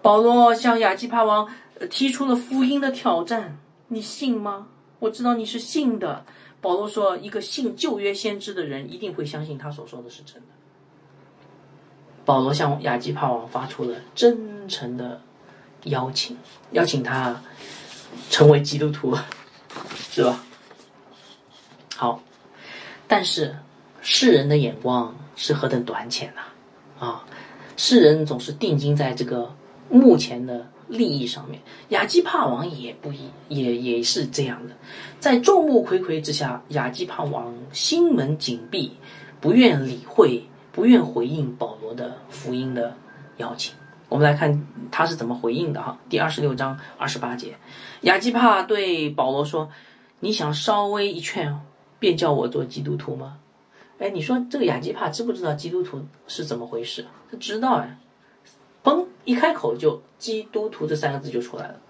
保罗向亚基帕王提出了福音的挑战，你信吗？我知道你是信的。保罗说：“一个信旧约先知的人，一定会相信他所说的是真的。”保罗向亚基帕王发出了真诚的邀请，邀请他成为基督徒，是吧？好，但是。世人的眼光是何等短浅呐！啊，世人总是定睛在这个目前的利益上面。亚基帕王也不一，也也是这样的，在众目睽睽之下，亚基帕王心门紧闭，不愿理会，不愿回应保罗的福音的邀请。我们来看他是怎么回应的哈。第二十六章二十八节，亚基帕对保罗说：“你想稍微一劝，便叫我做基督徒吗？”哎，你说这个雅基帕知不知道基督徒是怎么回事？他知道哎，嘣，一开口就“基督徒”这三个字就出来了。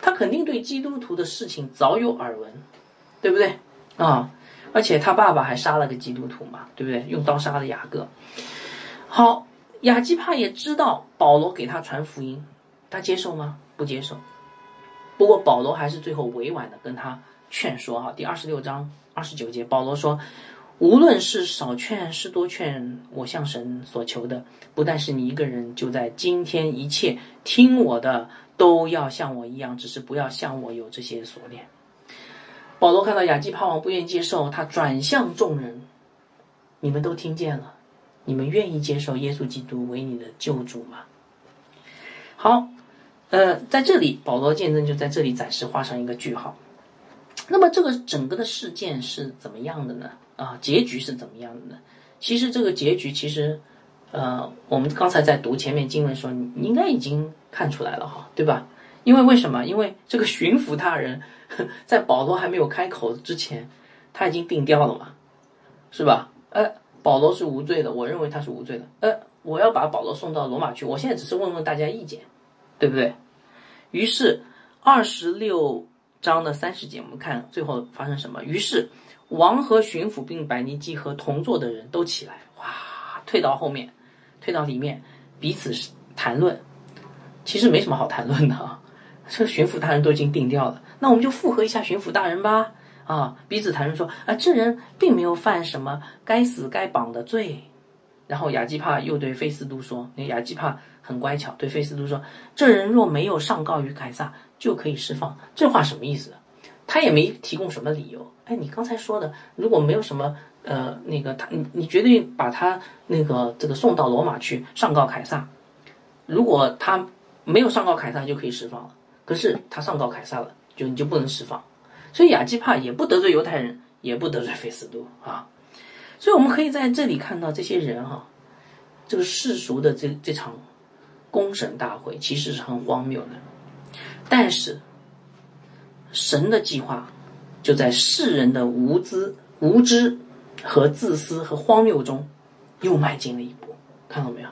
他肯定对基督徒的事情早有耳闻，对不对啊？而且他爸爸还杀了个基督徒嘛，对不对？用刀杀了雅各。好，雅基帕也知道保罗给他传福音，他接受吗？不接受。不过保罗还是最后委婉的跟他劝说哈。第二十六章二十九节，保罗说。无论是少劝是多劝，我向神所求的，不但是你一个人。就在今天，一切听我的都要像我一样，只是不要像我有这些锁链。保罗看到亚基帕王不愿意接受，他转向众人：“你们都听见了，你们愿意接受耶稣基督为你的救主吗？”好，呃，在这里，保罗见证就在这里暂时画上一个句号。那么，这个整个的事件是怎么样的呢？啊，结局是怎么样的呢？其实这个结局，其实，呃，我们刚才在读前面经文的时候，你应该已经看出来了哈，对吧？因为为什么？因为这个巡抚大人在保罗还没有开口之前，他已经定掉了嘛，是吧？呃，保罗是无罪的，我认为他是无罪的。呃，我要把保罗送到罗马去，我现在只是问问大家意见，对不对？于是二十六章的三十节，我们看最后发生什么？于是。王和巡抚并百尼基和同坐的人都起来，哇，退到后面，退到里面，彼此谈论。其实没什么好谈论的啊，这巡抚大人都已经定掉了，那我们就附和一下巡抚大人吧。啊，彼此谈论说，啊，这人并没有犯什么该死该绑的罪。然后亚基帕又对费斯都说，那亚基帕很乖巧，对费斯都说，这人若没有上告于凯撒，就可以释放。这话什么意思？他也没提供什么理由。哎，你刚才说的，如果没有什么呃，那个他，你你绝对把他那个这个送到罗马去上告凯撒，如果他没有上告凯撒，就可以释放了。可是他上告凯撒了，就你就不能释放。所以亚基帕也不得罪犹太人，也不得罪菲斯都啊。所以我们可以在这里看到这些人哈，这个世俗的这这场公审大会其实是很荒谬的，但是神的计划就在世人的无知、无知和自私和荒谬中又迈进了一步，看到没有？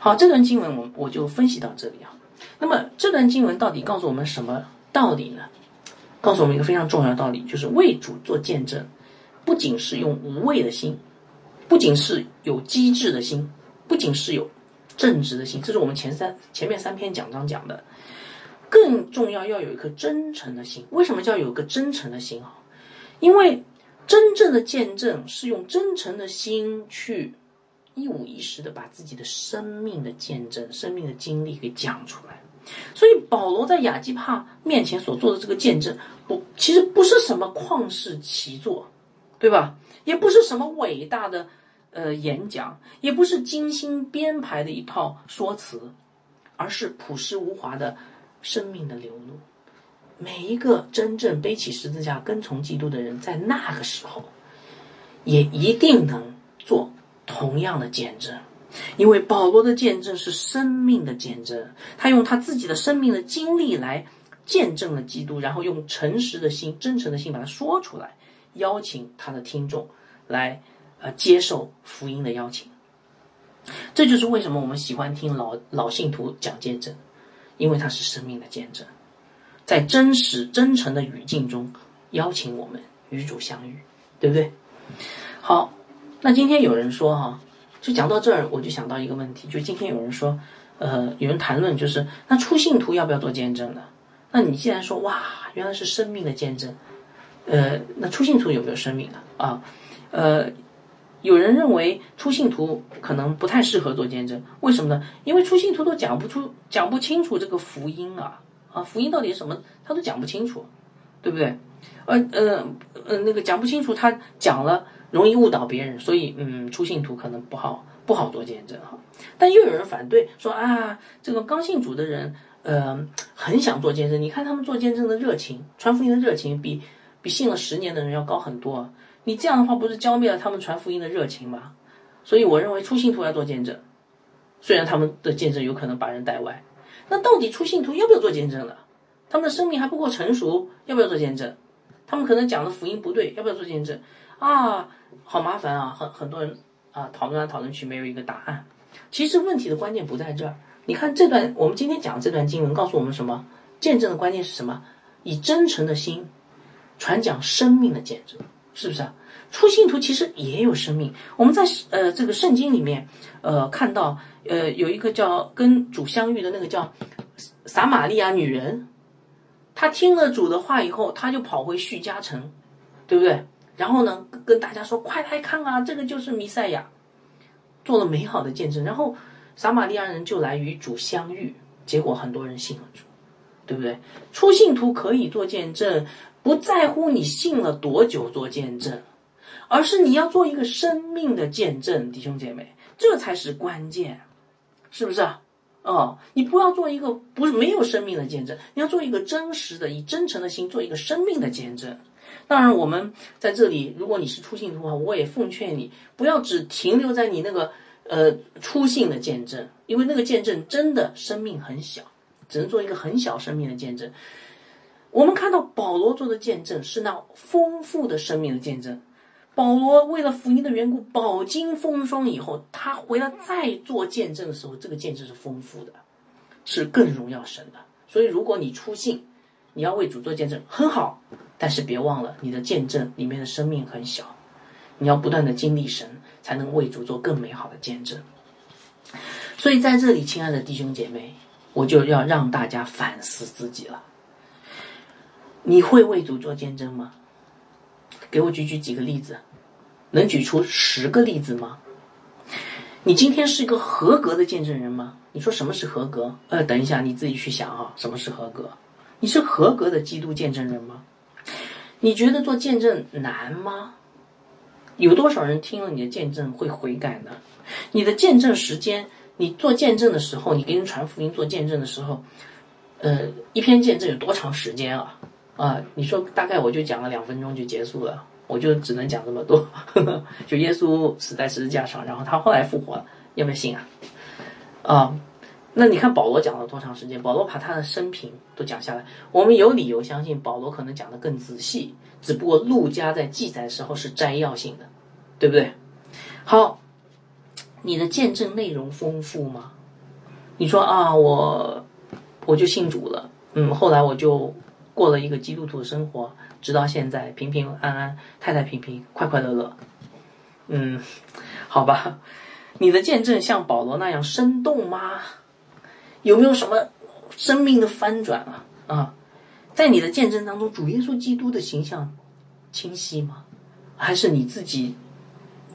好，这段经文我我就分析到这里啊。那么这段经文到底告诉我们什么道理呢？告诉我们一个非常重要的道理，就是为主做见证。不仅是用无畏的心，不仅是有机智的心，不仅是有正直的心，这是我们前三前面三篇讲章讲的。更重要要有一颗真诚的心。为什么叫有个真诚的心啊？因为真正的见证是用真诚的心去一五一十的把自己的生命的见证、生命的经历给讲出来。所以保罗在雅基帕面前所做的这个见证，不，其实不是什么旷世奇作。对吧？也不是什么伟大的呃演讲，也不是精心编排的一套说辞，而是朴实无华的生命的流露。每一个真正背起十字架跟从基督的人，在那个时候，也一定能做同样的见证，因为保罗的见证是生命的见证，他用他自己的生命的经历来见证了基督，然后用诚实的心、真诚的心把它说出来。邀请他的听众来，呃，接受福音的邀请。这就是为什么我们喜欢听老老信徒讲见证，因为他是生命的见证，在真实真诚的语境中邀请我们与主相遇，对不对？好，那今天有人说哈，就讲到这儿，我就想到一个问题，就今天有人说，呃，有人谈论就是那初信徒要不要做见证呢？那你既然说哇，原来是生命的见证。呃，那初信徒有没有生命呢？啊？呃，有人认为出信徒可能不太适合做见证，为什么呢？因为出信徒都讲不出、讲不清楚这个福音啊啊，福音到底是什么，他都讲不清楚，对不对？呃呃呃，那个讲不清楚，他讲了容易误导别人，所以嗯，出信徒可能不好不好做见证哈。但又有人反对说啊，这个刚信主的人，呃，很想做见证，你看他们做见证的热情，传福音的热情比。比信了十年的人要高很多，你这样的话不是浇灭了他们传福音的热情吗？所以我认为初信徒要做见证，虽然他们的见证有可能把人带歪。那到底初信徒要不要做见证呢？他们的生命还不够成熟，要不要做见证？他们可能讲的福音不对，要不要做见证？啊，好麻烦啊！很很多人啊，讨论来讨论去没有一个答案。其实问题的关键不在这儿。你看这段我们今天讲这段经文告诉我们什么？见证的关键是什么？以真诚的心。传讲生命的见证，是不是啊？初信徒其实也有生命。我们在呃这个圣经里面，呃看到呃有一个叫跟主相遇的那个叫撒玛利亚女人，她听了主的话以后，她就跑回叙加城，对不对？然后呢跟大家说：“快来看啊，这个就是弥赛亚，做了美好的见证。”然后撒玛利亚人就来与主相遇，结果很多人信了主，对不对？初信徒可以做见证。不在乎你信了多久做见证，而是你要做一个生命的见证，弟兄姐妹，这才是关键，是不是啊？哦，你不要做一个不是没有生命的见证，你要做一个真实的，以真诚的心做一个生命的见证。当然，我们在这里，如果你是初信徒的话，我也奉劝你不要只停留在你那个呃初信的见证，因为那个见证真的生命很小，只能做一个很小生命的见证。我们看到保罗做的见证是那丰富的生命的见证。保罗为了福音的缘故饱经风霜以后，他回来再做见证的时候，这个见证是丰富的，是更荣耀神的。所以，如果你出信，你要为主做见证，很好。但是别忘了，你的见证里面的生命很小，你要不断的经历神，才能为主做更美好的见证。所以，在这里，亲爱的弟兄姐妹，我就要让大家反思自己了。你会为主做见证吗？给我举举几个例子，能举出十个例子吗？你今天是一个合格的见证人吗？你说什么是合格？呃，等一下，你自己去想啊，什么是合格？你是合格的基督见证人吗？你觉得做见证难吗？有多少人听了你的见证会悔改呢？你的见证时间，你做见证的时候，你给人传福音做见证的时候，呃，一篇见证有多长时间啊？啊，你说大概我就讲了两分钟就结束了，我就只能讲这么多。就耶稣死在十字架上，然后他后来复活了，要不要信啊？啊，那你看保罗讲了多长时间？保罗把他的生平都讲下来，我们有理由相信保罗可能讲的更仔细，只不过陆家在记载的时候是摘要性的，对不对？好。你的见证内容丰富吗？你说啊，我我就信主了，嗯，后来我就过了一个基督徒的生活，直到现在平平安安、太太平平、快快乐乐。嗯，好吧，你的见证像保罗那样生动吗？有没有什么生命的翻转啊？啊，在你的见证当中，主耶稣基督的形象清晰吗？还是你自己？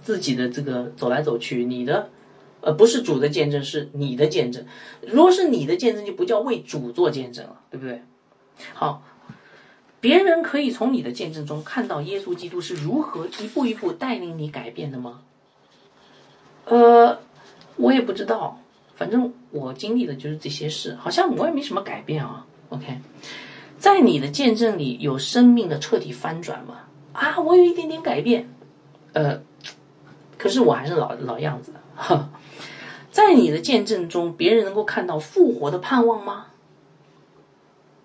自己的这个走来走去，你的，呃，不是主的见证，是你的见证。如果是你的见证，就不叫为主做见证了，对不对？好，别人可以从你的见证中看到耶稣基督是如何一步一步带领你改变的吗？呃，我也不知道，反正我经历的就是这些事，好像我也没什么改变啊。OK，在你的见证里有生命的彻底翻转吗？啊，我有一点点改变，呃。可是我还是老老样子，在你的见证中，别人能够看到复活的盼望吗？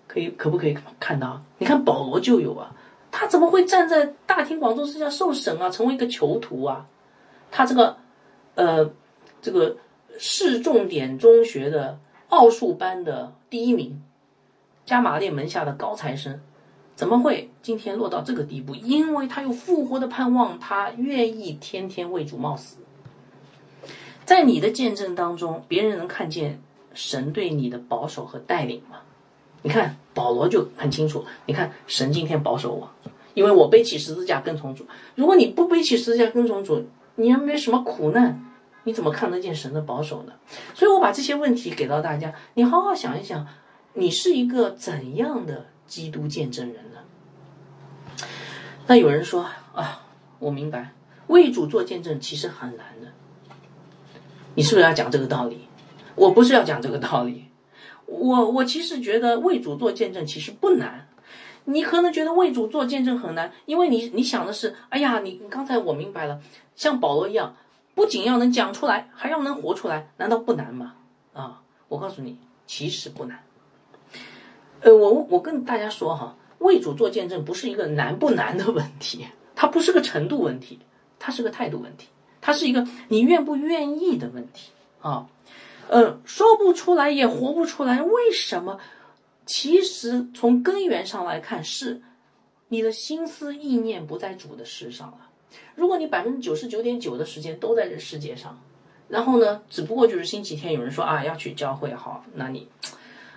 可以，可不可以看到？你看保罗就有啊，他怎么会站在大庭广众之下受审啊，成为一个囚徒啊？他这个，呃，这个市重点中学的奥数班的第一名，加马列门下的高材生。怎么会今天落到这个地步？因为他有复活的盼望，他愿意天天为主冒死。在你的见证当中，别人能看见神对你的保守和带领吗？你看保罗就很清楚。你看神今天保守我，因为我背起十字架跟从主。如果你不背起十字架跟从主，你还没什么苦难，你怎么看得见神的保守呢？所以我把这些问题给到大家，你好好想一想，你是一个怎样的基督见证人呢？那有人说啊，我明白，为主做见证其实很难的。你是不是要讲这个道理？我不是要讲这个道理，我我其实觉得为主做见证其实不难。你可能觉得为主做见证很难，因为你你想的是，哎呀，你刚才我明白了，像保罗一样，不仅要能讲出来，还要能活出来，难道不难吗？啊，我告诉你，其实不难。呃，我我跟大家说哈。为主做见证不是一个难不难的问题，它不是个程度问题，它是个态度问题，它是一个你愿不愿意的问题啊。呃，说不出来也活不出来，为什么？其实从根源上来看，是你的心思意念不在主的事上了。如果你百分之九十九点九的时间都在这世界上，然后呢，只不过就是星期天有人说啊要去教会，好，那你，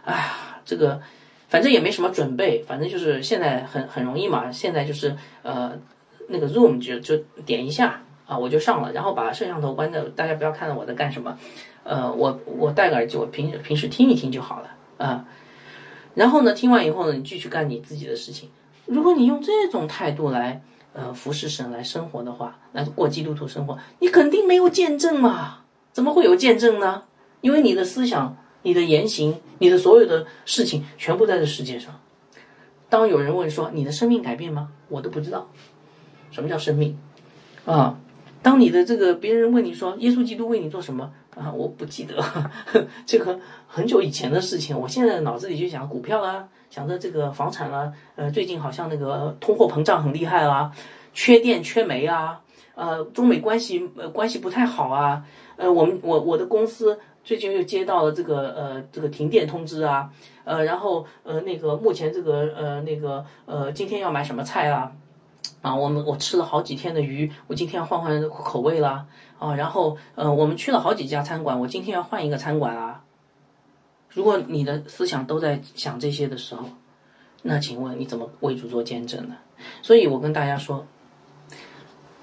哎呀，这个。反正也没什么准备，反正就是现在很很容易嘛。现在就是呃，那个 Zoom 就就点一下我就上了，然后把摄像头关掉，大家不要看到我在干什么。呃，我我戴个耳机，我平平时听一听就好了啊。然后呢，听完以后呢，你继续干你自己的事情。如果你用这种态度来呃服侍神来生活的话，来过基督徒生活，你肯定没有见证嘛？怎么会有见证呢？因为你的思想。你的言行，你的所有的事情，全部在这世界上。当有人问说你的生命改变吗？我都不知道，什么叫生命啊？当你的这个别人问你说耶稣基督为你做什么啊？我不记得，这个很久以前的事情。我现在脑子里就想股票啦，想着这个房产啦，呃，最近好像那个通货膨胀很厉害啦，缺电缺煤啊，呃，中美关系呃关系不太好啊，呃，我们我我的公司。最近又接到了这个呃这个停电通知啊，呃然后呃那个目前这个呃那个呃今天要买什么菜啊？啊我们我吃了好几天的鱼，我今天要换换口味啦啊然后呃我们去了好几家餐馆，我今天要换一个餐馆啊。如果你的思想都在想这些的时候，那请问你怎么为主做见证呢？所以我跟大家说，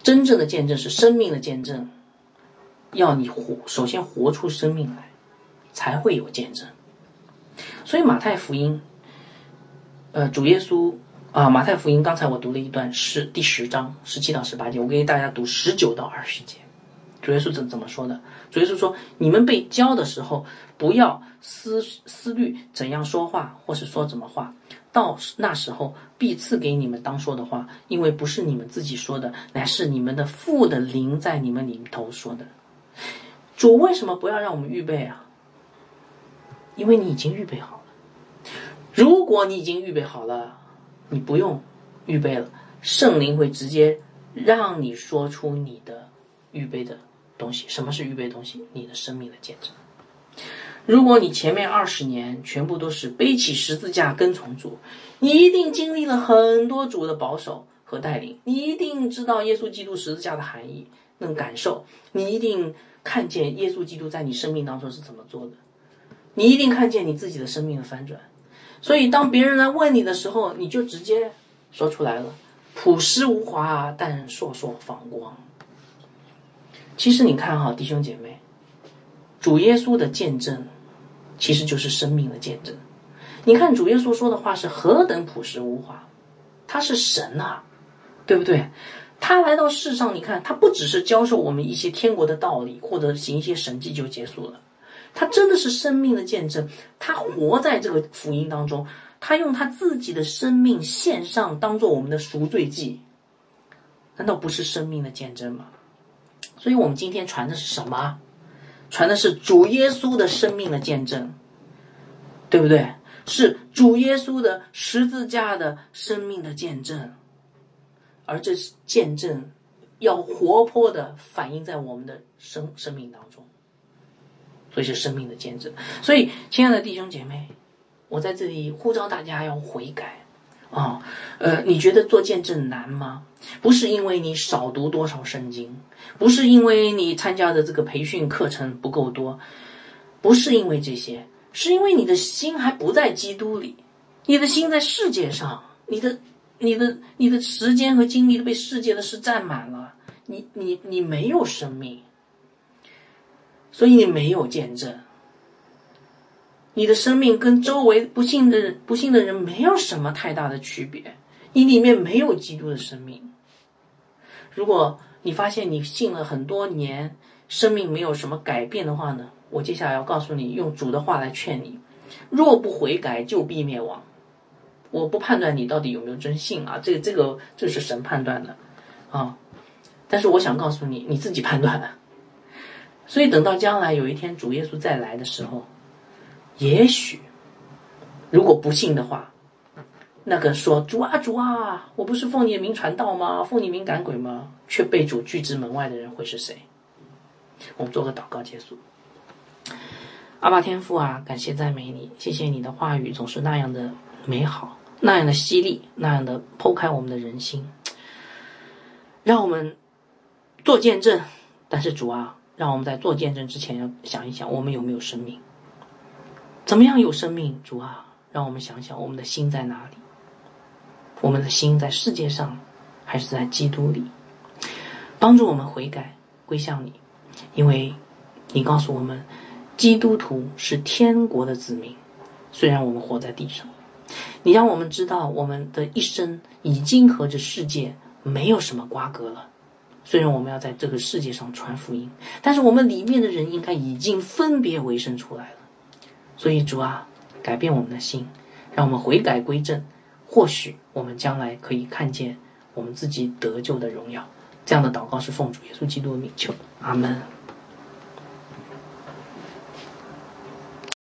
真正的见证是生命的见证。要你活，首先活出生命来，才会有见证。所以马太福音，呃，主耶稣啊，马太福音刚才我读了一段是第十章十七到十八节，我给大家读十九到二十节。主耶稣怎怎么说的？主耶稣说：“你们被教的时候，不要思思虑怎样说话，或是说怎么话。到那时候，必赐给你们当说的话，因为不是你们自己说的，乃是你们的父的灵在你们里头说的。”主为什么不要让我们预备啊？因为你已经预备好了。如果你已经预备好了，你不用预备了，圣灵会直接让你说出你的预备的。东西，什么是预备东西？你的生命的见证。如果你前面二十年全部都是背起十字架跟从主，你一定经历了很多主的保守和带领，你一定知道耶稣基督十字架的含义，那种感受，你一定看见耶稣基督在你生命当中是怎么做的，你一定看见你自己的生命的翻转。所以，当别人来问你的时候，你就直接说出来了：朴实无华，但烁烁放光。其实你看哈，弟兄姐妹，主耶稣的见证，其实就是生命的见证。你看主耶稣说的话是何等朴实无华，他是神呐，对不对？他来到世上，你看他不只是教授我们一些天国的道理，或者行一些神迹就结束了，他真的是生命的见证。他活在这个福音当中，他用他自己的生命献上，当做我们的赎罪祭，难道不是生命的见证吗？所以我们今天传的是什么？传的是主耶稣的生命的见证，对不对？是主耶稣的十字架的生命的见证，而这是见证要活泼的反映在我们的生生命当中，所以是生命的见证。所以，亲爱的弟兄姐妹，我在这里呼召大家要悔改。啊，呃，你觉得做见证难吗？不是因为你少读多少圣经，不是因为你参加的这个培训课程不够多，不是因为这些，是因为你的心还不在基督里，你的心在世界上，你的、你的、你的时间和精力都被世界的事占满了，你、你、你没有生命，所以你没有见证。你的生命跟周围不幸的人不幸的人没有什么太大的区别，你里面没有基督的生命。如果你发现你信了很多年，生命没有什么改变的话呢？我接下来要告诉你，用主的话来劝你：若不悔改，就必灭亡。我不判断你到底有没有真信啊，这个这个这是神判断的啊。但是我想告诉你，你自己判断。所以等到将来有一天主耶稣再来的时候。也许，如果不信的话，那个说主啊主啊，我不是奉你的名传道吗？奉你名赶鬼吗？却被主拒之门外的人会是谁？我们做个祷告结束。阿爸天父啊，感谢赞美你，谢谢你的话语总是那样的美好，那样的犀利，那样的剖开我们的人心，让我们做见证。但是主啊，让我们在做见证之前要想一想，我们有没有生命。怎么样有生命？主啊，让我们想想，我们的心在哪里？我们的心在世界上，还是在基督里？帮助我们悔改，归向你，因为你告诉我们，基督徒是天国的子民。虽然我们活在地上，你让我们知道，我们的一生已经和这世界没有什么瓜葛了。虽然我们要在这个世界上传福音，但是我们里面的人应该已经分别为生出来了。所以主啊，改变我们的心，让我们悔改归正，或许我们将来可以看见我们自己得救的荣耀。这样的祷告是奉主耶稣基督的名求，阿门。